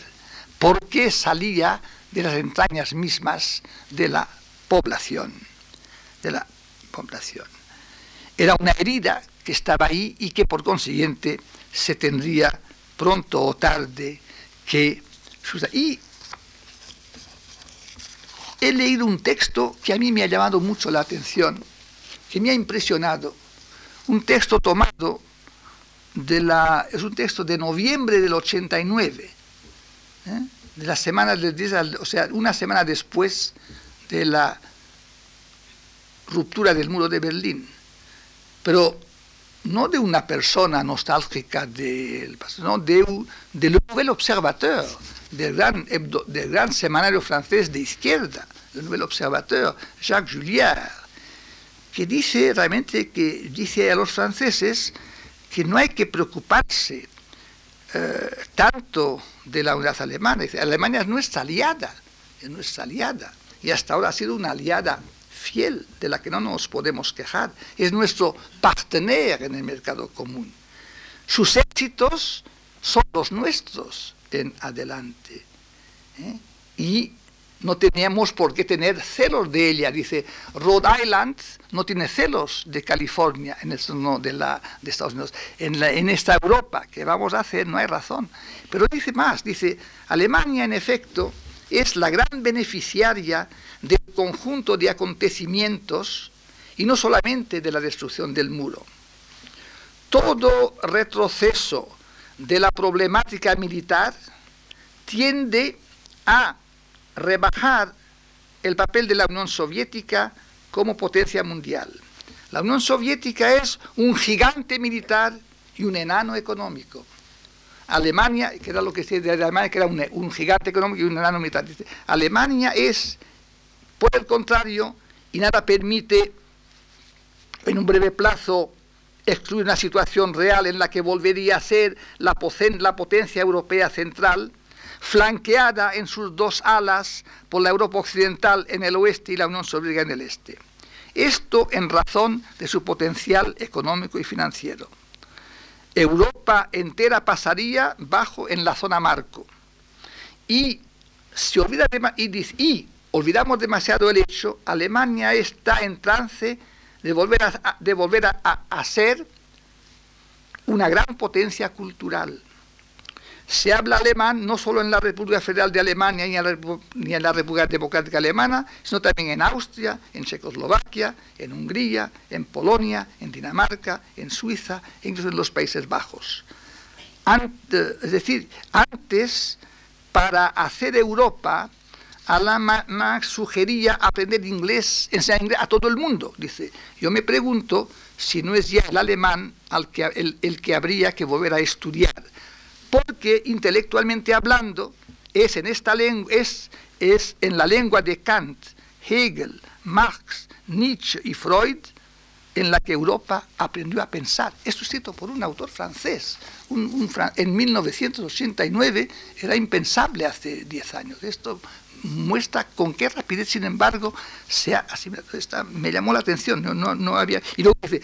porque salía de las entrañas mismas de la población. De la población. Era una herida que estaba ahí y que por consiguiente se tendría pronto o tarde que Y he leído un texto que a mí me ha llamado mucho la atención, que me ha impresionado, un texto tomado de la, es un texto de noviembre del 89, ¿eh? de la semana del, o sea, una semana después de la ruptura del muro de Berlín. Pero no de una persona nostálgica del pasado, de, del Nouvel Observateur, del gran, del gran semanario francés de izquierda, el Nouvel Observateur, Jacques Julliard, que dice realmente que dice a los franceses que no hay que preocuparse eh, tanto de la unidad alemana. Alemania es nuestra aliada, es nuestra aliada, y hasta ahora ha sido una aliada fiel, de la que no nos podemos quejar. Es nuestro partener en el mercado común. Sus éxitos son los nuestros en adelante. ¿eh? Y no teníamos por qué tener celos de ella. Dice, Rhode Island no tiene celos de California en el de, la, de Estados Unidos. En, en esta Europa, que vamos a hacer? No hay razón. Pero dice más, dice, Alemania en efecto es la gran beneficiaria del conjunto de acontecimientos y no solamente de la destrucción del muro. Todo retroceso de la problemática militar tiende a rebajar el papel de la Unión Soviética como potencia mundial. La Unión Soviética es un gigante militar y un enano económico. Alemania, que era lo que se de Alemania, que era un, gigante económico y un enano militar. Alemania es, por el contrario, y nada permite en un breve plazo excluir una situación real en la que volvería a ser la, potencia europea central, flanqueada en sus dos alas por la Europa occidental en el oeste y la Unión Soviética en el este. Esto en razón de su potencial económico y financiero. Europa entera pasaría bajo en la zona marco. Y, se olvida y, olvidamos demasiado el hecho, Alemania está en trance de volver a, de volver a ser una gran potencia cultural se habla alemán no solo en la República Federal de Alemania ni en la, República Democrática Alemana, sino también en Austria, en Checoslovaquia, en Hungría, en Polonia, en Dinamarca, en Suiza e incluso en los Países Bajos. es decir, antes, para hacer Europa, Alain Marx sugería aprender inglés, enseñar inglés a todo el mundo. Dice, yo me pregunto si no es ya el alemán al que, el que habría que volver a estudiar porque intelectualmente hablando es en esta lengua, es, es en la lengua de Kant, Hegel, Marx, Nietzsche y Freud, en la que Europa aprendió a pensar. Esto escrito por un autor francés. en 1989 era impensable hace 10 años. Esto muestra con qué rapidez, sin embargo, se ha asimilado. me llamó la atención. No, no, había, y luego dice,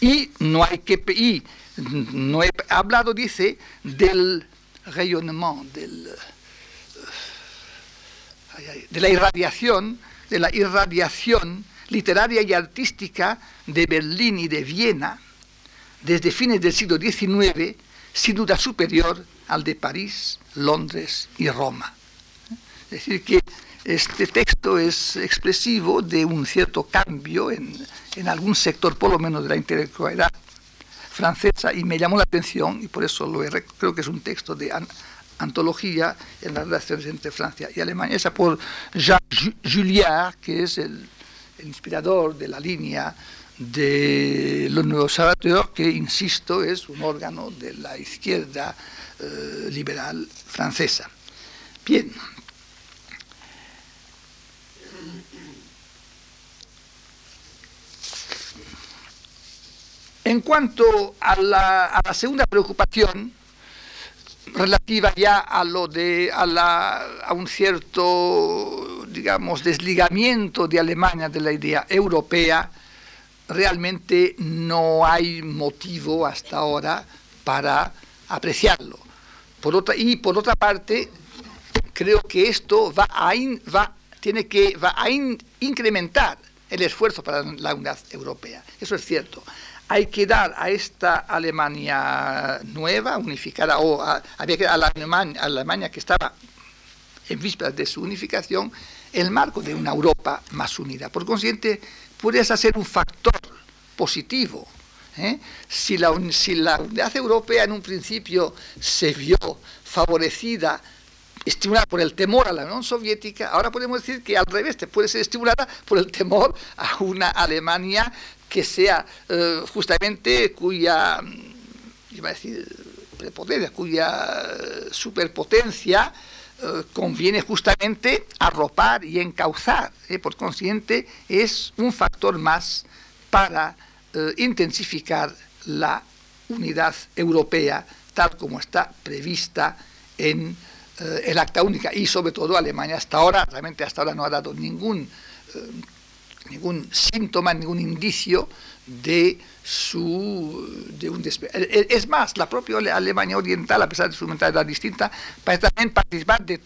y no hay que... Y no he hablado, dice, del rayonnement, del, de la irradiación, de la irradiación literaria y artística de Berlín y de Viena desde fines del siglo XIX, sin duda superior al de París, Londres y Roma. Es decir, que este texto es expresivo de un cierto cambio en, algún sector, por lo menos, de la intelectualidad francesa, y me llamó la atención, y por eso lo creo que es un texto de antología en las relaciones entre Francia y Alemania, esa por Jacques Julliard, que es el inspirador de la línea de los nuevos Observateur, que, insisto, es un órgano de la izquierda eh, liberal francesa. Bien. En cuanto a la, a la segunda preocupación, relativa ya a lo de a, la, a un cierto digamos desligamiento de Alemania de la idea europea realmente no hay motivo hasta ahora para apreciarlo. Por otra y por otra parte creo que esto va a va tiene que va a incrementar el esfuerzo para la unidad europea. Eso es cierto hay que dar a esta Alemania nueva, unificada, o había que dar a la Alemania, que estaba en vísperas de su unificación, el marco de una Europa más unida. Por consiguiente, puede ser un factor positivo. ¿eh? Si, la, si la unidad europea en un principio se vio favorecida estimulada por el temor a la Unión Soviética, ahora podemos decir que al revés, puede ser estimulada por el temor a una Alemania que sea eh, justamente cuya, mm, iba a decir, prepotencia, cuya eh, superpotencia eh, conviene justamente arropar y encauzar. Por consiguiente, es un factor más para intensificar la unidad europea tal como está prevista en el acta única y sobre todo Alemania hasta ahora, realmente hasta ahora no ha dado ningún ningún síntoma, ningún indicio de su de un Es más, la propia Alemania Oriental, a pesar de su mentalidad distinta, parece también participar de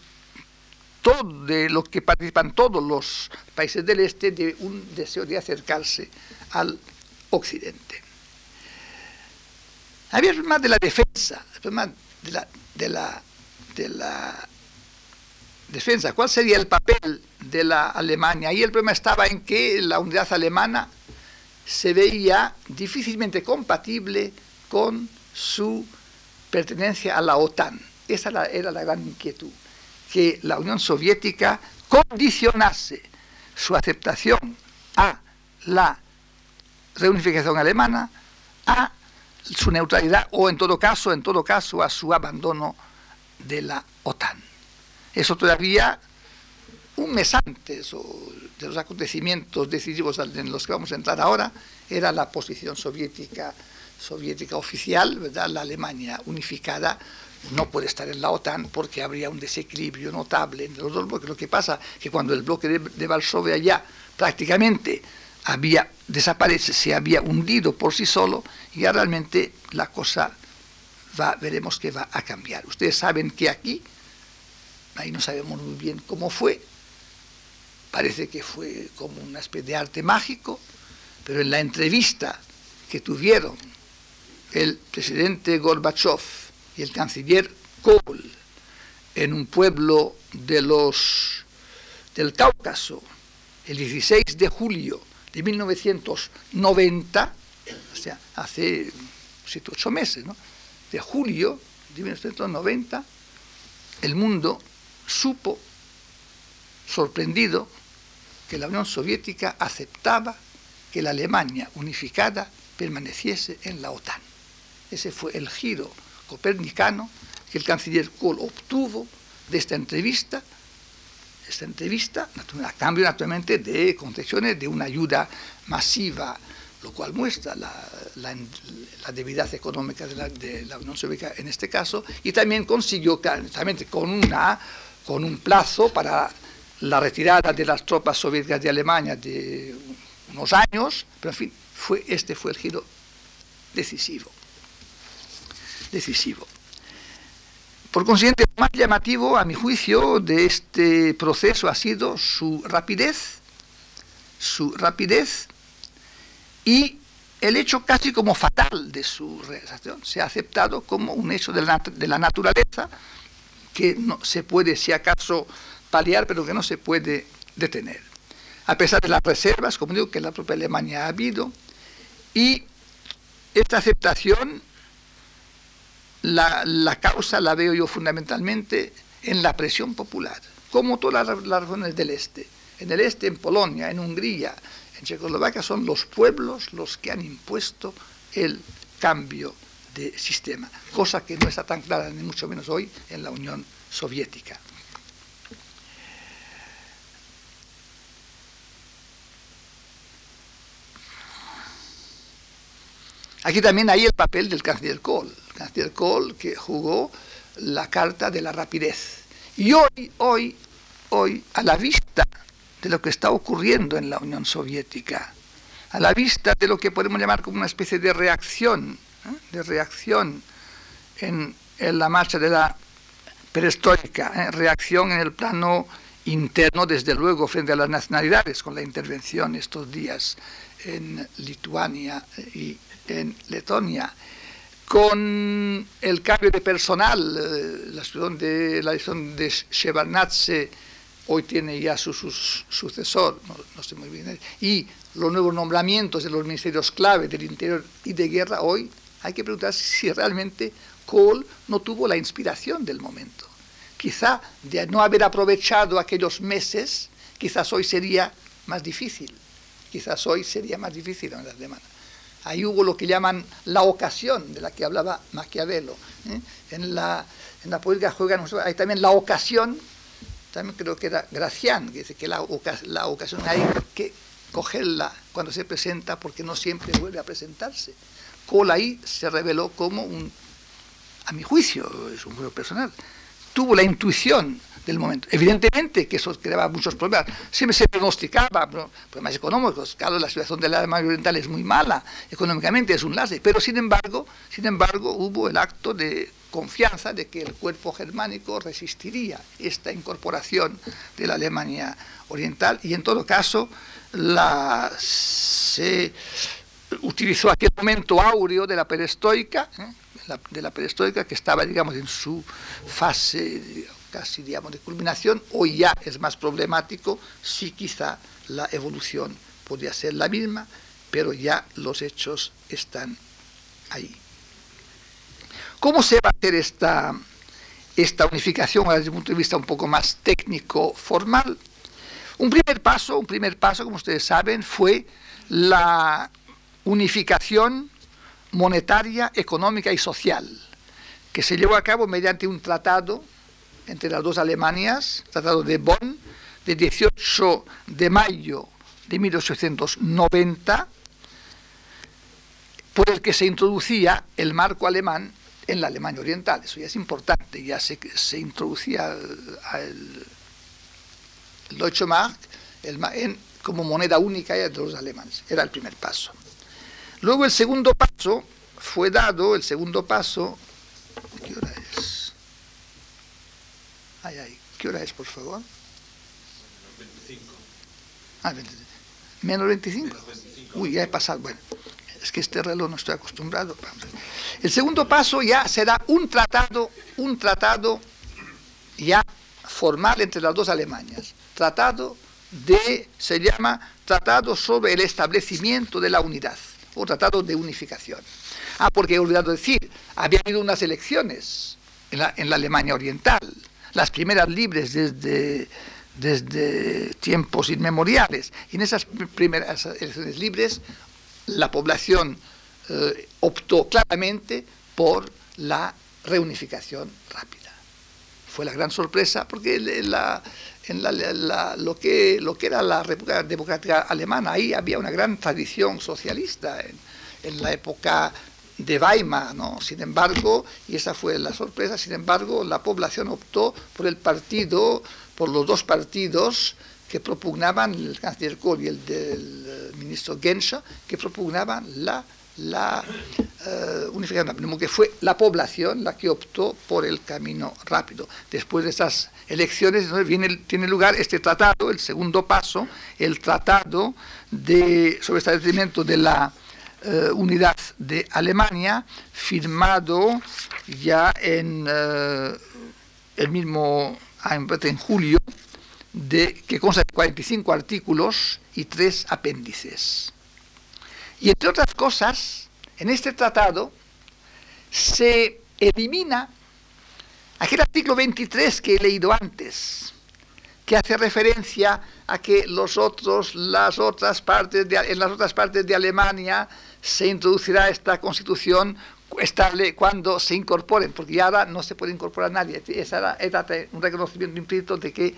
todo de lo que participan todos los países del este de un deseo de acercarse al occidente. Había el problema de la defensa, el problema de la, de la, de la defensa. ¿Cuál sería el papel de la Alemania? Y el problema estaba en que la unidad alemana se veía difícilmente compatible con su pertenencia a la OTAN. Esa era la gran inquietud, que la Unión Soviética condicionase su aceptación a la reunificación alemana, a su neutralidad o en todo caso, en todo caso, a su abandono de la OTAN. Eso todavía un mes antes de los acontecimientos decisivos en los que vamos a entrar ahora, era la posición soviética, soviética oficial, ¿verdad? la Alemania unificada no puede estar en la OTAN porque habría un desequilibrio notable entre los dos bloques. Lo que pasa es que cuando el bloque de, Varsovia ya prácticamente había desaparece, se había hundido por sí solo, ya realmente la cosa va, veremos que va a cambiar. Ustedes saben que aquí ahí no sabemos muy bien cómo fue, parece que fue como una especie de arte mágico, pero en la entrevista que tuvieron el presidente Gorbachev y el canciller Kohl en un pueblo de los, del Cáucaso el 16 de julio de 1990, o sea, hace 7 ocho meses, ¿no? de julio de 1990, el mundo supo, sorprendido, que la Unión Soviética aceptaba que la Alemania unificada permaneciese en la OTAN. Ese fue el giro copernicano que el canciller Kohl obtuvo de esta entrevista esta entrevista, a cambio naturalmente de concesiones de una ayuda masiva, lo cual muestra la, debilidad económica de la, Unión Soviética en este caso, y también consiguió, claramente con, una, con un plazo para la retirada de las tropas soviéticas de Alemania de unos años, pero en fin, fue, este fue el giro decisivo. Decisivo. Por consiguiente, lo más llamativo, a mi juicio, de este proceso ha sido su rapidez, su rapidez y el hecho casi como fatal de su realización. Se ha aceptado como un hecho de la, de la naturaleza que no se puede, si acaso, paliar, pero que no se puede detener. A pesar de las reservas, como digo, que la propia Alemania ha habido, y esta aceptación la, causa la veo yo fundamentalmente en la presión popular, como todas las, regiones del este. En el este, en Polonia, en Hungría, en Checoslovaquia, son los pueblos los que han impuesto el cambio de sistema, cosa que no está tan clara, ni mucho menos hoy, en la Unión Soviética. Aquí también hay el papel del canciller Kohl, el canciller Kohl que jugó la carta de la rapidez. Y hoy, hoy, hoy, a la vista de lo que está ocurriendo en la Unión Soviética, a la vista de lo que podemos llamar como una especie de reacción, ¿eh? de reacción en, la marcha de la perestroika, ¿eh? reacción en el plano interno, desde luego, frente a las nacionalidades, con la intervención estos días en Lituania y en Letonia, con el cambio de personal, eh, la situación de la Shevardnadze hoy tiene ya su, sucesor, no, sé muy bien, y los nuevos nombramientos de los ministerios clave del interior y de guerra, hoy hay que preguntarse si realmente Kohl no tuvo la inspiración del momento. Quizá de no haber aprovechado aquellos meses, quizás hoy sería más difícil. Quizás hoy sería más difícil en las semanas. Ahí hubo lo que llaman la ocasión, de la que hablaba Maquiavelo. ¿eh? En, la, en la política juega hay también la ocasión, también creo que era Gracián, que dice que la, la ocasión hay que cogerla cuando se presenta porque no siempre vuelve a presentarse. Cole ahí se reveló como un, a mi juicio, es un juego personal, tuvo la intuición momento. Evidentemente que eso creaba muchos problemas. Siempre se pronosticaba problemas económicos. Claro, la situación de la Alemania Oriental es muy mala, económicamente es un lastre, pero sin embargo, sin embargo hubo el acto de confianza de que el cuerpo germánico resistiría esta incorporación de la Alemania Oriental y en todo caso la, se utilizó aquel momento áureo de la perestroika, ¿eh? de la perestroika que estaba digamos en su fase casi digamos de culminación, hoy ya es más problemático, sí quizá la evolución podría ser la misma, pero ya los hechos están ahí. ¿Cómo se va a hacer esta, esta unificación desde un punto de vista un poco más técnico, formal? Un primer paso, un primer paso, como ustedes saben, fue la unificación monetaria, económica y social, que se llevó a cabo mediante un tratado entre las dos Alemanias, Tratado de Bonn, de 18 de mayo de 1890, por el que se introducía el marco alemán en la Alemania Oriental. Eso ya es importante, ya se, se introducía el, Deutsche Mark como moneda única de los alemanes. Era el primer paso. Luego el segundo paso fue dado, el segundo paso. Ay, ay, ¿qué hora es, por favor? Menos 25. Ah, 25. ¿Menos 25? Uy, ya he pasado. Bueno, es que este reloj no estoy acostumbrado. El segundo paso ya será un tratado, un tratado ya formal entre las dos Alemanias. Tratado de, se llama Tratado sobre el establecimiento de la unidad, o Tratado de unificación. Ah, porque he olvidado decir, había habido unas elecciones en la, en la Alemania Oriental las primeras libres desde, desde tiempos inmemoriales. Y en esas primeras elecciones libres la población eh, optó claramente por la reunificación rápida. fue la gran sorpresa, porque en, lo, que, lo que era la República Democrática Alemana, ahí había una gran tradición socialista en, la época de Weimar, ¿no? Sin embargo, y esa fue la sorpresa, sin embargo, la población optó por el partido, por los dos partidos que propugnaban, el canciller Kohl y el del eh, ministro Genscher, que propugnaban la la eh, unificación, que fue la población la que optó por el camino rápido. Después de esas elecciones tiene lugar este tratado, el segundo paso, el tratado de, sobre establecimiento de la eh, unidad de Alemania, firmado ya en eh, el mismo en julio, de, que consta de 45 artículos y tres apéndices. Y entre otras cosas, en este tratado se elimina aquel artículo 23 que he leído antes, que hace referencia a que los otros, las otras partes en las otras partes de Alemania se introducirá esta constitución estable cuando se incorporen, porque ya ahora no se puede incorporar nadie. Esa un reconocimiento implícito de que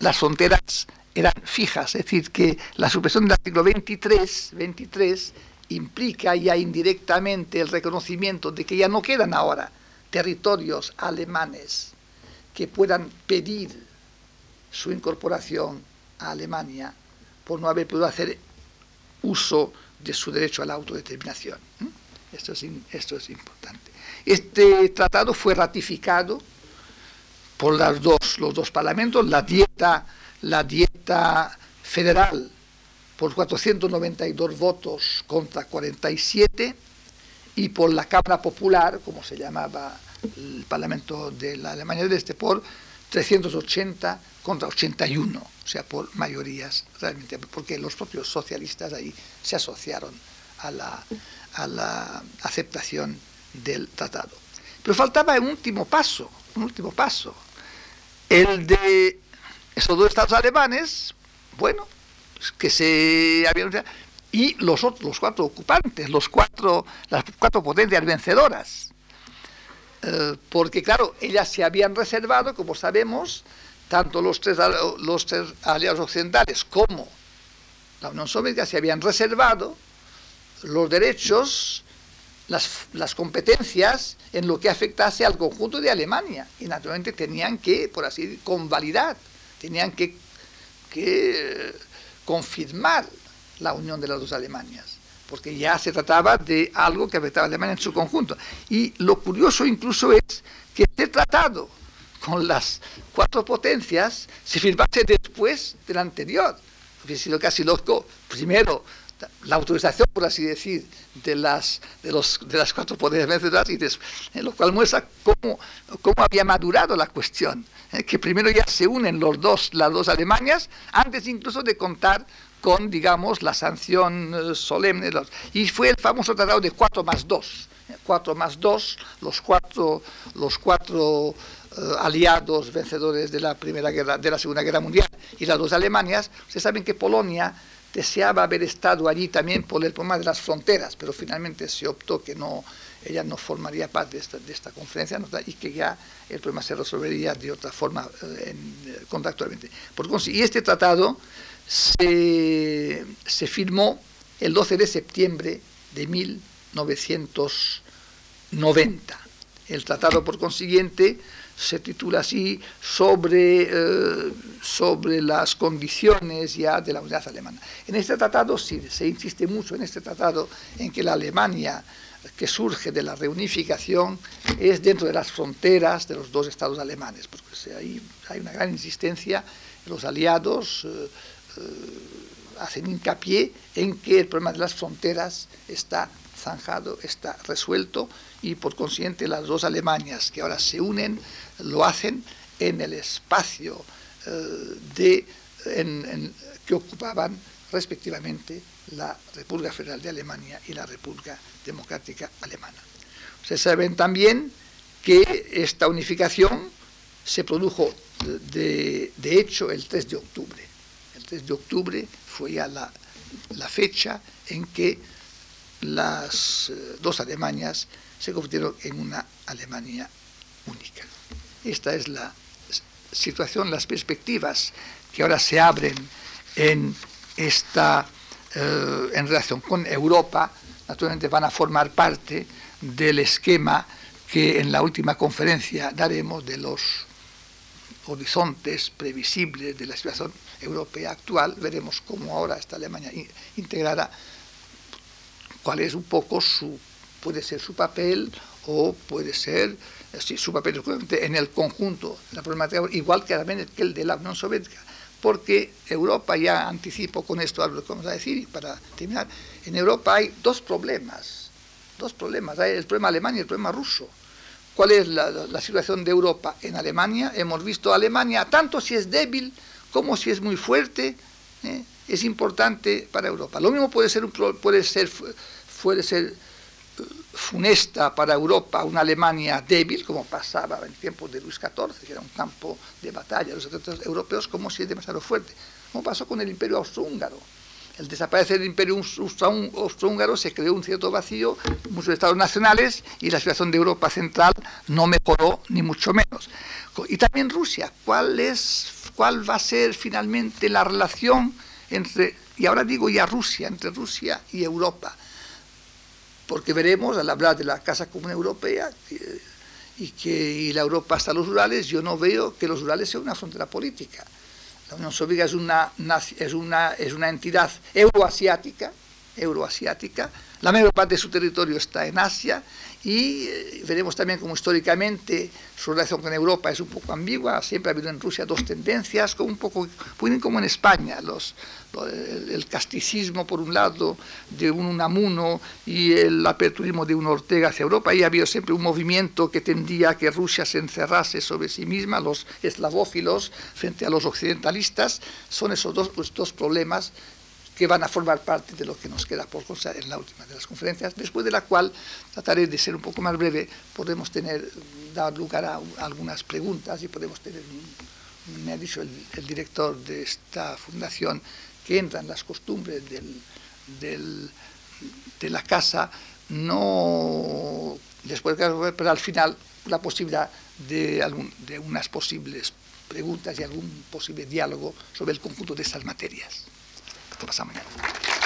las fronteras eran fijas, es decir, que la supresión del artículo 23, 23 implica ya indirectamente el reconocimiento de que ya no quedan ahora territorios alemanes que puedan pedir su incorporación a Alemania por no haber podido hacer uso de su derecho a la autodeterminación. Esto es, esto es importante. Este tratado fue ratificado por dos, los dos parlamentos, la dieta la dieta federal por 492 votos contra 47 y por la Cámara Popular, como se llamaba el Parlamento de la Alemania del Este, por 380 contra 81, o sea, por mayorías realmente, porque los propios socialistas ahí se asociaron a la, a la aceptación del tratado. Pero faltaba un último paso, un último paso, el de esos dos estados alemanes, bueno, que se habían... Y los, los cuatro ocupantes, los cuatro, las cuatro potencias vencedoras. Eh, porque claro, ellas se habían reservado, como sabemos, tanto los tres, tres aliados occidentales como la Unión Soviética se habían reservado los derechos, las, competencias en lo que afectase al conjunto de Alemania. Y naturalmente tenían que, por así decir, convalidar tenían que, confirmar la unión de las dos Alemanias, porque ya se trataba de algo que afectaba a Alemania en su conjunto. Y lo curioso incluso es que este tratado con las cuatro potencias se firmase después del anterior. Hubiera sido casi loco, primero, la autorización, por así decir, de las, de los, de las cuatro potencias y lo cual muestra cómo, cómo había madurado la cuestión. Eh, que primero ya se unen los dos, las dos Alemanias, antes incluso de contar con, digamos, la sanción eh, solemne. Y fue el famoso tratado de 4 más 2. 4 eh, más 2, los cuatro, los cuatro aliados vencedores de la, primera guerra, de la Segunda Guerra Mundial y las dos Alemanias. Ustedes saben que Polonia deseaba haber estado allí también por el problema de las fronteras, pero finalmente se optó que no, ella no formaría parte de esta, conferencia y que ya el problema se resolvería de otra forma eh, eh, contractualmente. Por y este tratado se, se firmó el 12 de septiembre de 1990. El tratado, por consiguiente, se titula así sobre, eh, sobre las condiciones ya de la unidad alemana. En este tratado sí, se insiste mucho en este tratado en que la Alemania que surge de la reunificación es dentro de las fronteras de los dos estados alemanes, porque ahí hay una gran insistencia, los aliados eh, eh, hacen hincapié en que el problema de las fronteras está zanjado, está resuelto y por consiguiente las dos Alemanias que ahora se unen lo hacen en el espacio eh, de, que ocupaban respectivamente la República Federal de Alemania y la República Democrática Alemana. Ustedes saben también que esta unificación se produjo de, hecho el 3 de octubre. El 3 de octubre fue ya la, fecha en que las eh, dos Alemanias se convirtieron en una Alemania única. esta es la situación, las perspectivas que ahora se abren en esta eh, en relación con Europa, naturalmente van a formar parte del esquema que en la última conferencia daremos de los horizontes previsibles de la situación europea actual. Veremos cómo ahora esta Alemania integrada, cuál es un poco su, puede ser su papel o puede ser su papel en el conjunto la problemática, igual que el de la Unión Soviética. Porque Europa, ya anticipo con esto algo que vamos a decir, y para terminar, en Europa hay dos problemas, dos problemas, hay el problema alemán y el problema ruso. ¿Cuál es la, situación de Europa en Alemania? Hemos visto Alemania, tanto si es débil como si es muy fuerte, ¿eh? es importante para Europa. Lo mismo puede ser, puede ser, puede ser funesta para Europa una Alemania débil, como pasaba en tiempos de Luis XIV, que era un campo de batalla, los ejércitos europeos, como si es demasiado fuerte, como pasó con el imperio austrohúngaro. El desaparecer del imperio austrohúngaro se creó un cierto vacío, muchos estados nacionales, y la situación de Europa central no mejoró, ni mucho menos. Y también Rusia, ¿cuál, es, cuál va a ser finalmente la relación entre, y ahora digo ya Rusia, entre Rusia y Europa? Porque veremos al hablar de la Casa Común Europea y que la Europa hasta los rurales, yo no veo que los rurales sean una frontera política. La Unión Soviética es una, es una, es una entidad euroasiática, euroasiática, la mayor parte de su territorio está en Asia y eh, veremos también como históricamente su relación con Europa es un poco ambigua, siempre ha habido en Rusia dos tendencias, como un poco, pueden como en España, los, el, casticismo por un lado de un Unamuno y el aperturismo de un Ortega hacia Europa, y ha habido siempre un movimiento que tendía a que Rusia se encerrase sobre sí misma, los eslavófilos frente a los occidentalistas, son esos dos, pues, dos problemas que van a formar parte de lo que nos queda por contar en la última de las conferencias, después de la cual trataré de ser un poco más breve, podemos tener, dar lugar a, algunas preguntas y podemos tener, me ha dicho el, director de esta fundación, que entran las costumbres del, de la casa, no después pero al final la posibilidad de, algún, de unas posibles preguntas y algún posible diálogo sobre el conjunto de estas materias. Hasta pasado mañana.